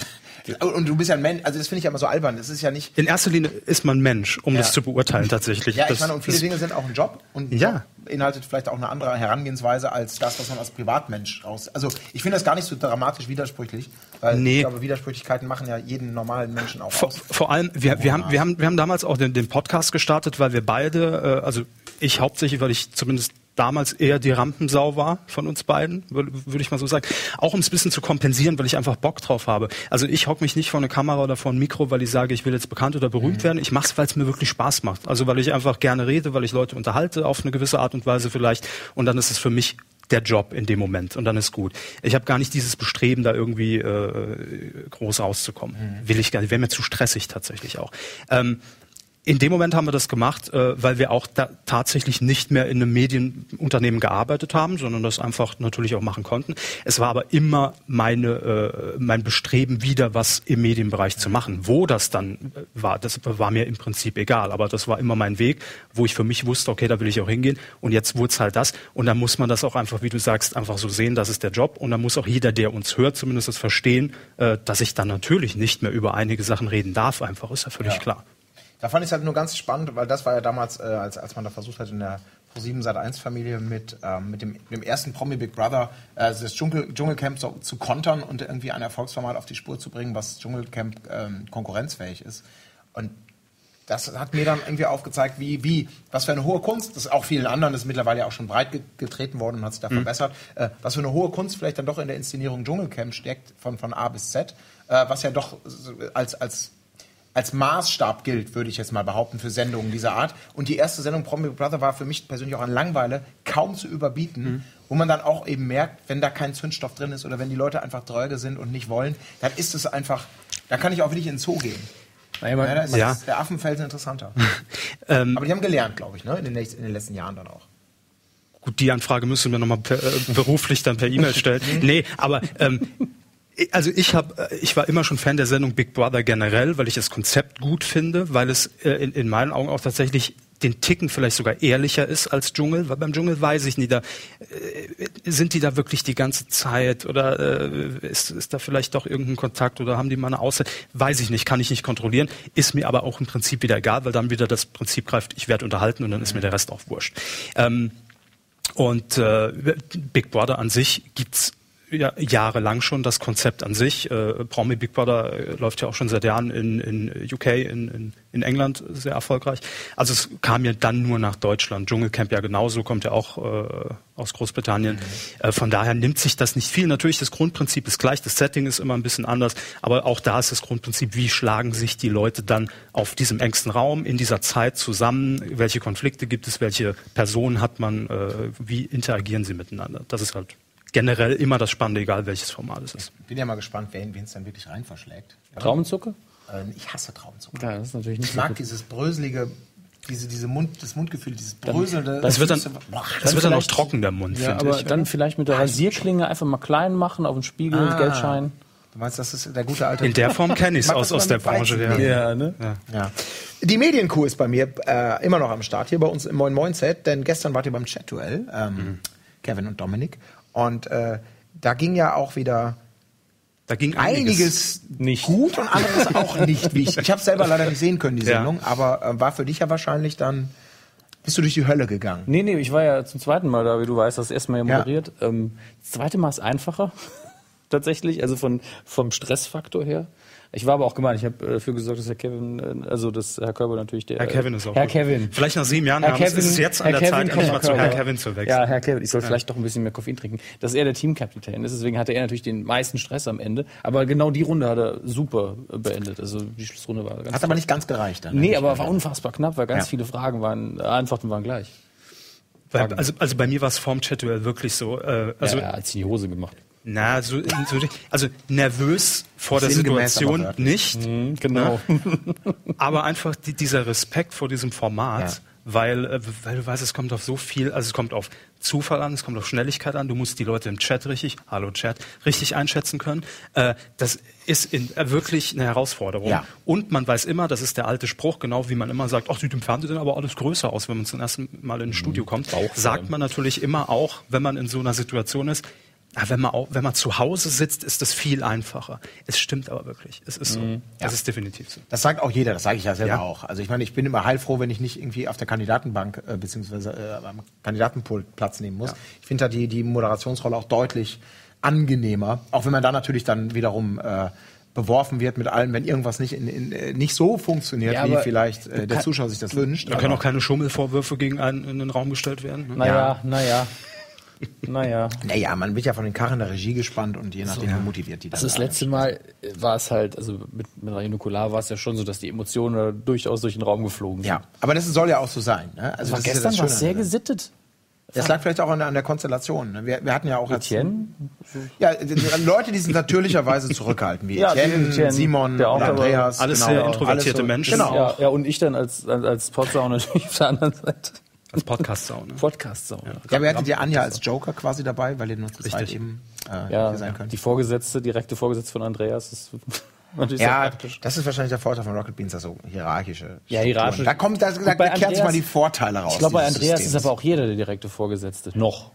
S3: Und du bist ja ein Mensch, also das finde ich ja immer so albern. Das ist ja nicht.
S5: In erster Linie ist man Mensch, um
S3: Ja.
S5: das zu beurteilen tatsächlich.
S3: Ja, ich
S5: das,
S3: meine, und viele Dinge sind auch ein Job und ein
S5: Ja.
S3: Job beinhaltet vielleicht auch eine andere Herangehensweise als das, was man als Privatmensch raus. Also ich finde das gar nicht so dramatisch widersprüchlich, weil
S5: Nee.
S3: ich glaube, Widersprüchlichkeiten machen ja jeden normalen Menschen auch
S5: vor,
S3: aus.
S5: vor allem, wir, wir, haben, wir, haben, wir haben damals auch den, den Podcast gestartet, weil wir beide, äh, also ich hauptsächlich, weil ich zumindest damals eher die Rampensau war von uns beiden, würde würd ich mal so sagen. Auch um es ein bisschen zu kompensieren, weil ich einfach Bock drauf habe. Also ich hocke mich nicht vor eine Kamera oder vor ein Mikro, weil ich sage, ich will jetzt bekannt oder berühmt werden. Ich mache es, weil es mir wirklich Spaß macht. Also weil ich einfach gerne rede, weil ich Leute unterhalte auf eine gewisse Art und Weise vielleicht. Und dann ist es für mich der Job in dem Moment und dann ist gut. Ich habe gar nicht dieses Bestreben, da irgendwie äh, groß rauszukommen. Will ich gar nicht. Wäre mir zu stressig tatsächlich auch. Ähm, in dem Moment haben wir das gemacht, äh, weil wir auch da tatsächlich nicht mehr in einem Medienunternehmen gearbeitet haben, sondern das einfach natürlich auch machen konnten. Es war aber immer meine, äh, mein Bestreben, wieder was im Medienbereich zu machen. Wo das dann äh, war, das war mir im Prinzip egal. Aber das war immer mein Weg, wo ich für mich wusste, okay, da will ich auch hingehen. Und jetzt wurde es halt das. Und dann muss man das auch einfach, wie du sagst, einfach so sehen, das ist der Job. Und dann muss auch jeder, der uns hört, zumindest das verstehen, äh, dass ich dann natürlich nicht mehr über einige Sachen reden darf. Einfach ist ja völlig
S3: Ja.
S5: klar.
S3: Da fand ich es halt nur ganz spannend, weil das war ja damals, äh, als, als man da versucht hat, in der Pro7 Sat 1 Familie mit, ähm, mit dem, dem ersten Promi Big Brother äh, das Dschungel, Dschungelcamp so, zu kontern und irgendwie ein Erfolgsformat auf die Spur zu bringen, was Dschungelcamp ähm, konkurrenzfähig ist. Und das hat mir dann irgendwie aufgezeigt, wie, wie, was für eine hohe Kunst, das ist auch vielen anderen, das ist mittlerweile auch schon breit ge getreten worden und hat sich da verbessert, äh, was für eine hohe Kunst vielleicht dann doch in der Inszenierung Dschungelcamp steckt, von, von A bis Z, äh, was ja doch als, als als Maßstab gilt, würde ich jetzt mal behaupten, für Sendungen dieser Art. Und die erste Sendung Promi Brother war für mich persönlich auch an Langweile kaum zu überbieten, wo man dann auch eben merkt, wenn da kein Zündstoff drin ist oder wenn die Leute einfach dröge sind und nicht wollen, dann ist es einfach, da kann ich auch wirklich in den Zoo gehen.
S4: Naja, man,
S3: Ja, da ist
S5: Ja.
S3: der Affenfelsen interessanter.
S5: Ähm,
S3: Aber die haben gelernt, glaube ich, ne? in, den in den letzten Jahren dann auch.
S5: Gut, die Anfrage müssen wir nochmal äh, beruflich dann per E-Mail stellen. nee, aber ähm, also ich habe, ich war immer schon Fan der Sendung Big Brother generell, weil ich das Konzept gut finde, weil es äh, in, in meinen Augen auch tatsächlich den Ticken vielleicht sogar ehrlicher ist als Dschungel, weil beim Dschungel weiß ich nicht, da äh, sind die da wirklich die ganze Zeit oder äh, ist, ist da vielleicht doch irgendein Kontakt oder haben die mal eine Auszeit? Weiß ich nicht, kann ich nicht kontrollieren, ist mir aber auch im Prinzip wieder egal, weil dann wieder das Prinzip greift, ich werde unterhalten und dann ist mir der Rest auch wurscht. Ähm, und äh, Big Brother an sich gibt's ja, jahrelang schon das Konzept an sich. Äh, Promi Big Brother äh, läuft ja auch schon seit Jahren in, in UK, in, in, in England sehr erfolgreich. Also es kam ja dann nur nach Deutschland. Dschungelcamp ja genauso, kommt ja auch äh, aus Großbritannien. Äh, von daher nimmt sich das nicht viel. Natürlich, das Grundprinzip ist gleich, das Setting ist immer ein bisschen anders, aber auch da ist das Grundprinzip, wie schlagen sich die Leute dann auf diesem engsten Raum in dieser Zeit zusammen, welche Konflikte gibt es, welche Personen hat man, äh, wie interagieren sie miteinander. Das ist halt generell immer das Spannende, egal welches Format es ist.
S3: Bin ja mal gespannt, wen es dann wirklich rein verschlägt.
S4: Traubenzucker?
S3: Äh, ich hasse Traubenzucker.
S4: Ja, das ist natürlich nicht
S3: Ich
S4: so
S3: mag
S4: gut.
S3: dieses bröselige, diese, diese Mund, das Mundgefühl, dieses bröselnde.
S5: Das wird dann,
S3: Boah,
S5: das wird dann auch trocken, der Mund,
S4: Ja,
S5: finde
S4: aber
S5: ich.
S4: dann vielleicht mit der Rasierklinge einfach mal klein machen, auf den Spiegel,
S3: Ah.
S4: Geldschein.
S3: Du meinst, das ist der gute alte.
S5: In der Form kenne ich es aus, aus der Branche. Ja.
S4: Ja, ne?
S3: Ja. Die Medienkuh ist bei mir äh, immer noch am Start hier bei uns im Moin Moin Set, denn gestern wart ihr beim Chat-Duell, ähm,
S5: Mhm.
S3: Kevin und Dominik. Und äh, da ging ja auch wieder
S5: Da ging
S3: einiges,
S4: nicht.
S3: gut und anderes auch nicht. Wie ich ich habe es selber leider nicht sehen können, die
S5: Ja.
S3: Sendung, aber äh, war für dich ja wahrscheinlich dann, bist du durch die Hölle gegangen.
S4: Nee, nee, ich war ja zum zweiten Mal da, wie du weißt, das erste Mal ja
S3: Ja.
S4: moderiert. Ähm, das zweite Mal ist einfacher, tatsächlich, also von, vom Stressfaktor her. Ich war aber auch gemeint, ich habe äh, dafür gesorgt, dass Herr Kevin, äh, also dass Herr Körber natürlich der.
S5: Herr Kevin ist auch
S4: Herr
S5: gut.
S4: Kevin.
S5: Vielleicht nach sieben Jahren
S4: Herr
S5: haben,
S4: Kevin,
S5: ist es jetzt an
S4: Herr
S5: der
S4: Kevin
S5: Zeit, endlich mal zu Herr
S4: Körber.
S5: Kevin zu wechseln.
S4: Ja, Herr Kevin, ich soll vielleicht doch ein bisschen mehr Koffein trinken. Dass er der Teamkapitän ist, deswegen hatte er natürlich den meisten Stress am Ende. Aber genau die Runde hat er super äh, beendet. Also die Schlussrunde war ganz
S3: Hat aber nicht ganz gereicht dann.
S4: Nee,
S3: ne?
S4: aber war unfassbar knapp, weil ganz
S3: Ja.
S4: viele Fragen waren, äh, Antworten waren gleich.
S5: Weil, also, also bei mir war es vorm Chat-Duell wirklich so. Äh, also,
S4: ja, sich in die Hose gemacht.
S5: Na, so, so, also nervös vor der Situation
S3: aber wörtlich.
S5: nicht,
S4: Genau.
S5: aber einfach die, dieser Respekt vor diesem Format,
S3: Ja.
S5: weil, äh, weil du weißt, es kommt auf so viel, also es kommt auf Zufall an, es kommt auf Schnelligkeit an, du musst die Leute im Chat richtig, hallo Chat, richtig einschätzen können. Äh, das ist in, äh, wirklich eine Herausforderung.
S3: Ja.
S5: Und man weiß immer, das ist der alte Spruch, genau wie man immer sagt, ach, sieht im Fernsehen aber alles größer aus, wenn man zum ersten Mal ins Studio kommt. Sagt man natürlich immer auch, wenn man in so einer Situation ist, ja, wenn man auch, wenn man zu Hause sitzt, ist das viel einfacher. Es stimmt aber wirklich. Es ist so. Es ist definitiv so.
S3: Das sagt auch jeder, das sage ich ja selber
S5: Ja.
S3: auch. Also ich meine, ich bin immer heilfroh, wenn ich nicht irgendwie auf der Kandidatenbank äh, beziehungsweise äh, am Kandidatenpult Platz nehmen muss. Ich finde da die, die Moderationsrolle auch deutlich angenehmer, auch wenn man da natürlich dann wiederum äh, beworfen wird mit allem, wenn irgendwas nicht, in, in, äh, nicht so funktioniert,
S4: Ja,
S3: wie vielleicht äh, der Zuschauer sich das wünscht.
S5: Da können auch keine Schummelvorwürfe gegen einen in den Raum gestellt werden. Ne?
S4: Naja, naja. Naja.
S3: Naja, man wird ja von den Karren der Regie gespannt und je nachdem, wie motiviert die dann
S4: Also das
S3: da
S4: letzte Mal war es halt, also mit, mit Raino Nukular war es ja schon so, dass die Emotionen da durchaus durch den Raum geflogen sind.
S3: Ja, aber das soll ja auch so sein. Ne? Also ja
S4: gestern
S3: das
S4: war es sehr gesittet.
S3: Das lag vielleicht auch an, der- an der Konstellation. ne? Wir, wir hatten ja auch
S4: Etienne?
S3: Ja, Leute, die sind natürlicherweise zurückhaltend, wie
S4: Ja,
S3: Etienne,
S4: Etienne,
S3: Simon,
S4: der auch
S3: Andreas.
S5: Alles
S3: genau,
S5: sehr
S3: alles
S5: introvertierte Menschen.
S3: Genau.
S4: Ja, ja, und ich dann als, als, als Potsau natürlich auf der anderen Seite.
S5: Als Podcast-Sau. Ne?
S4: Podcast-Sau.
S3: Ja, aber ihr hattet ja Anja als Joker quasi dabei, weil ihr nur zu zweit
S5: Richtig.
S3: eben äh,
S4: Ja,
S3: hier sein könnt.
S4: die Vorgesetzte, direkte Vorgesetzte von Andreas ist natürlich
S3: Ja,
S4: sehr praktisch.
S3: das ist wahrscheinlich der Vorteil von Rocket Beans, das so hierarchische.
S4: Ja, hierarchisch.
S3: Da kommt, da, da kehrt sich mal die Vorteile raus.
S4: Ich glaube, bei Andreas
S3: Systems.
S4: ist aber auch jeder der direkte Vorgesetzte. Noch.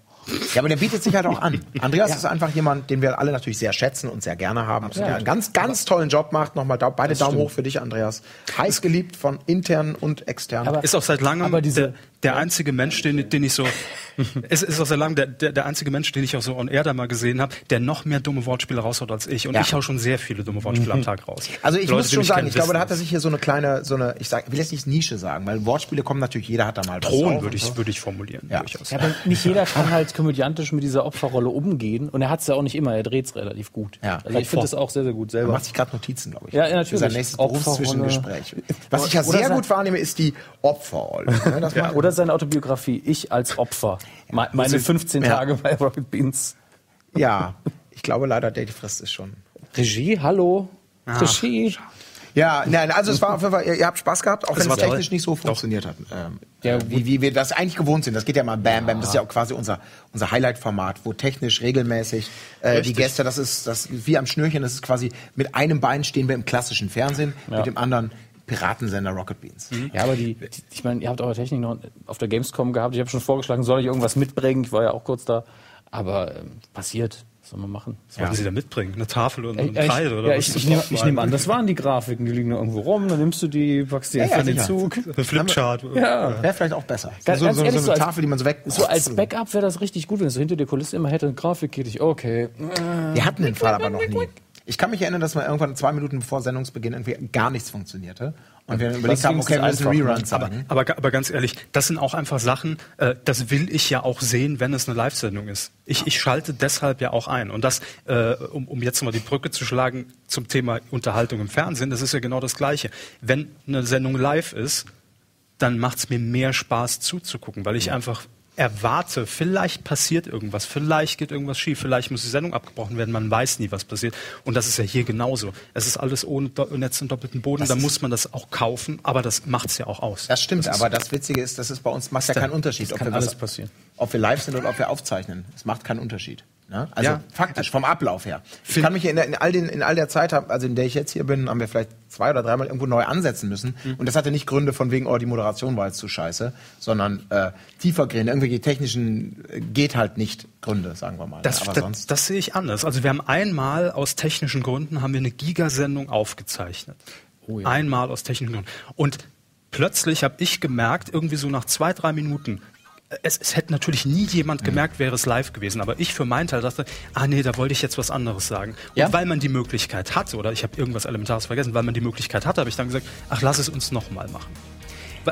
S3: Ja, aber der bietet sich halt auch an. Andreas ist einfach jemand, den wir alle natürlich sehr schätzen und sehr gerne haben. Der einen ganz, ganz tollen Job macht. Nochmal da, beide Daumen hoch für dich, Andreas. Heiß geliebt von internen und externen.
S4: Aber-
S5: Ist auch seit langem
S4: Aber diese-
S5: der, der einzige Mensch, den, den ich so. es ist auch seit langem der, der, der einzige Mensch, den ich auch so on air da mal gesehen habe, der noch mehr dumme Wortspiele raushaut als ich. Und
S3: Ja.
S5: ich hau schon sehr viele dumme Wortspiele am Tag raus.
S3: Also ich
S5: Leute,
S3: muss schon sagen, ich glaube, da hat er sich hier so eine kleine, so eine, ich sag, will jetzt nicht Nische sagen, weil Wortspiele kommen natürlich, jeder hat da mal.
S5: Thron
S3: drauf
S5: würde
S3: und so.
S5: ich, würde ich formulieren.
S3: Ja.
S5: Durchaus.
S4: Ja, aber nicht jeder kann halt komödiantisch mit dieser Opferrolle umgehen. Und er hat es ja auch nicht immer. Er dreht es relativ gut.
S3: Ja.
S4: Also ich finde das auch sehr, sehr gut
S3: Er
S4: selber.
S3: macht sich gerade Notizen, glaube ich.
S4: Ja, ja,
S3: Für
S4: natürlich.
S3: sein nächstes. Berufszwischengespräch. Was ich ja sehr gut wahrnehme, ist die Opferrolle. Ne, das macht-
S4: Oder seine Autobiografie, ich als Opfer. Me- Meine 15
S3: Ja.
S4: Tage bei Rocket Beans.
S3: Ja, ich glaube leider, die Frist ist schon.
S4: Regie, hallo? Regie.
S3: Ja, nein, also es war auf jeden Fall, ihr, habt Spaß gehabt, auch
S5: Das
S3: wenn es technisch nicht so funktioniert hat. Ähm,
S4: Ja,
S3: äh, wie, wie wir das eigentlich gewohnt sind. Das geht ja mal bam, bam. Das ist ja auch quasi unser, unser Highlight-Format, wo technisch regelmäßig äh, die. Gäste, das ist das ist wie am Schnürchen, das ist quasi mit einem Bein stehen wir im klassischen Fernsehen, mit dem anderen Piratensender Rocket Beans.
S4: Ja, aber die, die ich meine, ihr habt eure Technik noch auf der Gamescom gehabt. Ich habe schon vorgeschlagen, soll ich irgendwas mitbringen? Ich war ja auch kurz da. Aber ähm, passiert. Was soll man machen?
S5: Was wollten Sie da mitbringen? Eine Tafel und ein
S4: Ja,
S5: Kreide? Oder
S4: ja,
S5: was
S4: ich, ich, nehme, ich nehme an, das waren die Grafiken, die liegen da irgendwo rum, dann nimmst du die, packst die
S3: Ja,
S4: einfach
S3: ja,
S4: in den. Zug.
S5: Eine Flipchart.
S4: Ja.
S3: Wäre vielleicht auch besser.
S4: Ganz-
S3: so,
S4: ganz
S3: so,
S4: ehrlich,
S3: so
S4: so
S3: eine
S4: als-
S3: Tafel, die man so weg.
S4: So als Backup wäre das richtig gut, wenn es so hinter der Kulisse immer hätte eine Grafik geht. Ich, okay.
S3: Wir hatten den Fall aber noch nie. Ich kann mich erinnern, dass mal irgendwann zwei Minuten vor Sendungsbeginn irgendwie gar nichts funktionierte. Und wir überlegt haben, okay, wir müssen
S4: einfach,
S3: Reruns
S4: ne?
S3: sagen.
S5: Aber, aber ganz ehrlich, das sind auch einfach Sachen, äh, das will ich ja auch sehen, wenn es eine Live-Sendung ist. Ich, ich schalte deshalb ja auch ein. Und das, äh, um, um jetzt mal die Brücke zu schlagen zum Thema Unterhaltung im Fernsehen, das ist ja genau das Gleiche. Wenn eine Sendung live ist, dann macht es mir mehr Spaß zuzugucken, weil ich einfach erwarte, vielleicht passiert irgendwas, vielleicht geht irgendwas schief, vielleicht muss die Sendung abgebrochen werden, man weiß nie, was passiert. Und das ist ja hier genauso. Es ist alles ohne Do Netz und doppelten Boden, da muss man das auch kaufen, aber das macht es ja auch aus.
S3: Das stimmt, aber das Witzige ist, dass es bei uns macht ja keinen Unterschied, ob wir, was, ob wir live sind oder ob wir aufzeichnen. Es macht keinen Unterschied. Ne? Also
S5: Ja.
S3: faktisch, vom Ablauf her. Ich kann mich in, in, all den, in all der Zeit, also in der ich jetzt hier bin, haben wir vielleicht zwei oder dreimal irgendwo neu ansetzen müssen.
S5: Mhm.
S3: Und das hatte nicht Gründe von wegen, oh, die Moderation war jetzt zu scheiße, sondern äh, tiefergehende, irgendwelche technischen, äh, geht halt nicht Gründe, sagen wir mal.
S5: Das,
S3: aber
S5: das, das sehe ich anders. Also wir haben einmal aus technischen Gründen haben wir eine Gigasendung aufgezeichnet.
S4: Oh ja.
S5: Einmal aus technischen Gründen. Und plötzlich habe ich gemerkt, irgendwie so nach zwei, drei Minuten, es, es hätte natürlich nie jemand gemerkt, wäre es live gewesen. Aber ich für meinen Teil dachte, ah nee, da wollte ich jetzt was anderes sagen. Und
S4: Ja?
S5: weil man die Möglichkeit hatte, oder ich habe irgendwas Elementares vergessen, weil man die Möglichkeit hatte, habe ich dann gesagt, ach, lass es uns nochmal machen.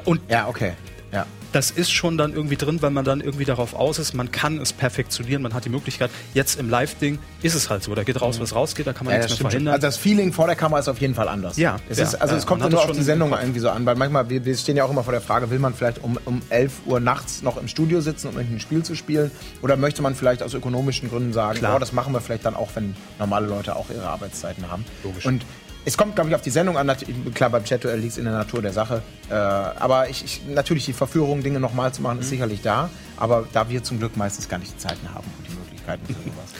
S5: Und
S3: Ja, okay. Ja.
S5: das ist schon dann irgendwie drin, weil man dann irgendwie darauf aus ist, man kann es perfektionieren, man hat die Möglichkeit. Jetzt im Live-Ding ist es halt so, da geht raus, was rausgeht, da kann man
S3: Ja,
S5: nichts mehr verhindern.
S3: Also das Feeling vor der Kamera ist auf jeden Fall anders.
S5: Ja,
S3: es
S5: ja,
S3: ist, also es kommt nur auf die Sendung irgendwie so an, weil manchmal, wir, wir stehen ja auch immer vor der Frage, will man vielleicht um, um 11 Uhr nachts noch im Studio sitzen, um ein Spiel zu spielen? Oder möchte man vielleicht aus ökonomischen Gründen sagen,
S5: Klar.
S3: oh, das machen wir vielleicht dann auch, wenn normale Leute auch ihre Arbeitszeiten haben? Logisch. Und es kommt, glaube ich, auf die Sendung an. Klar, beim Chat-Duell liegt es in der Natur der Sache. Äh, aber ich, ich, natürlich, die Verführung, Dinge nochmal zu machen,
S5: Mhm.
S3: ist sicherlich da. Aber da wir zum Glück meistens gar nicht die Zeiten haben und die Möglichkeiten für sowas.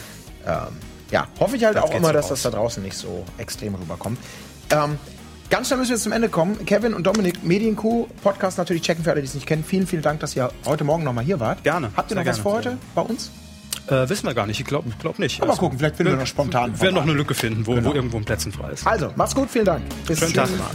S3: Ähm, ja, hoffe ich halt
S5: Das
S3: auch immer, dass
S5: raus.
S3: das da draußen nicht so extrem rüberkommt. Ähm, ganz schnell müssen wir jetzt zum Ende kommen. Kevin und Dominik, Medienkuh, Podcast natürlich checken für alle, die es nicht kennen. Vielen, vielen Dank, dass ihr heute Morgen nochmal hier wart.
S5: Gerne,
S3: Habt ihr noch was
S5: gerne.
S3: vor heute bei uns?
S5: Äh, wissen wir gar nicht, ich glaube ich glaub nicht.
S3: Mal gucken, vielleicht finden wir noch spontan.
S5: Wir werden noch eine Lücke finden, wo,
S3: Genau.
S5: wo irgendwo ein Plätzchen frei ist.
S3: Also, macht's gut, vielen Dank. Bis
S5: Schönen
S3: zum
S5: Tag.
S3: nächsten Mal.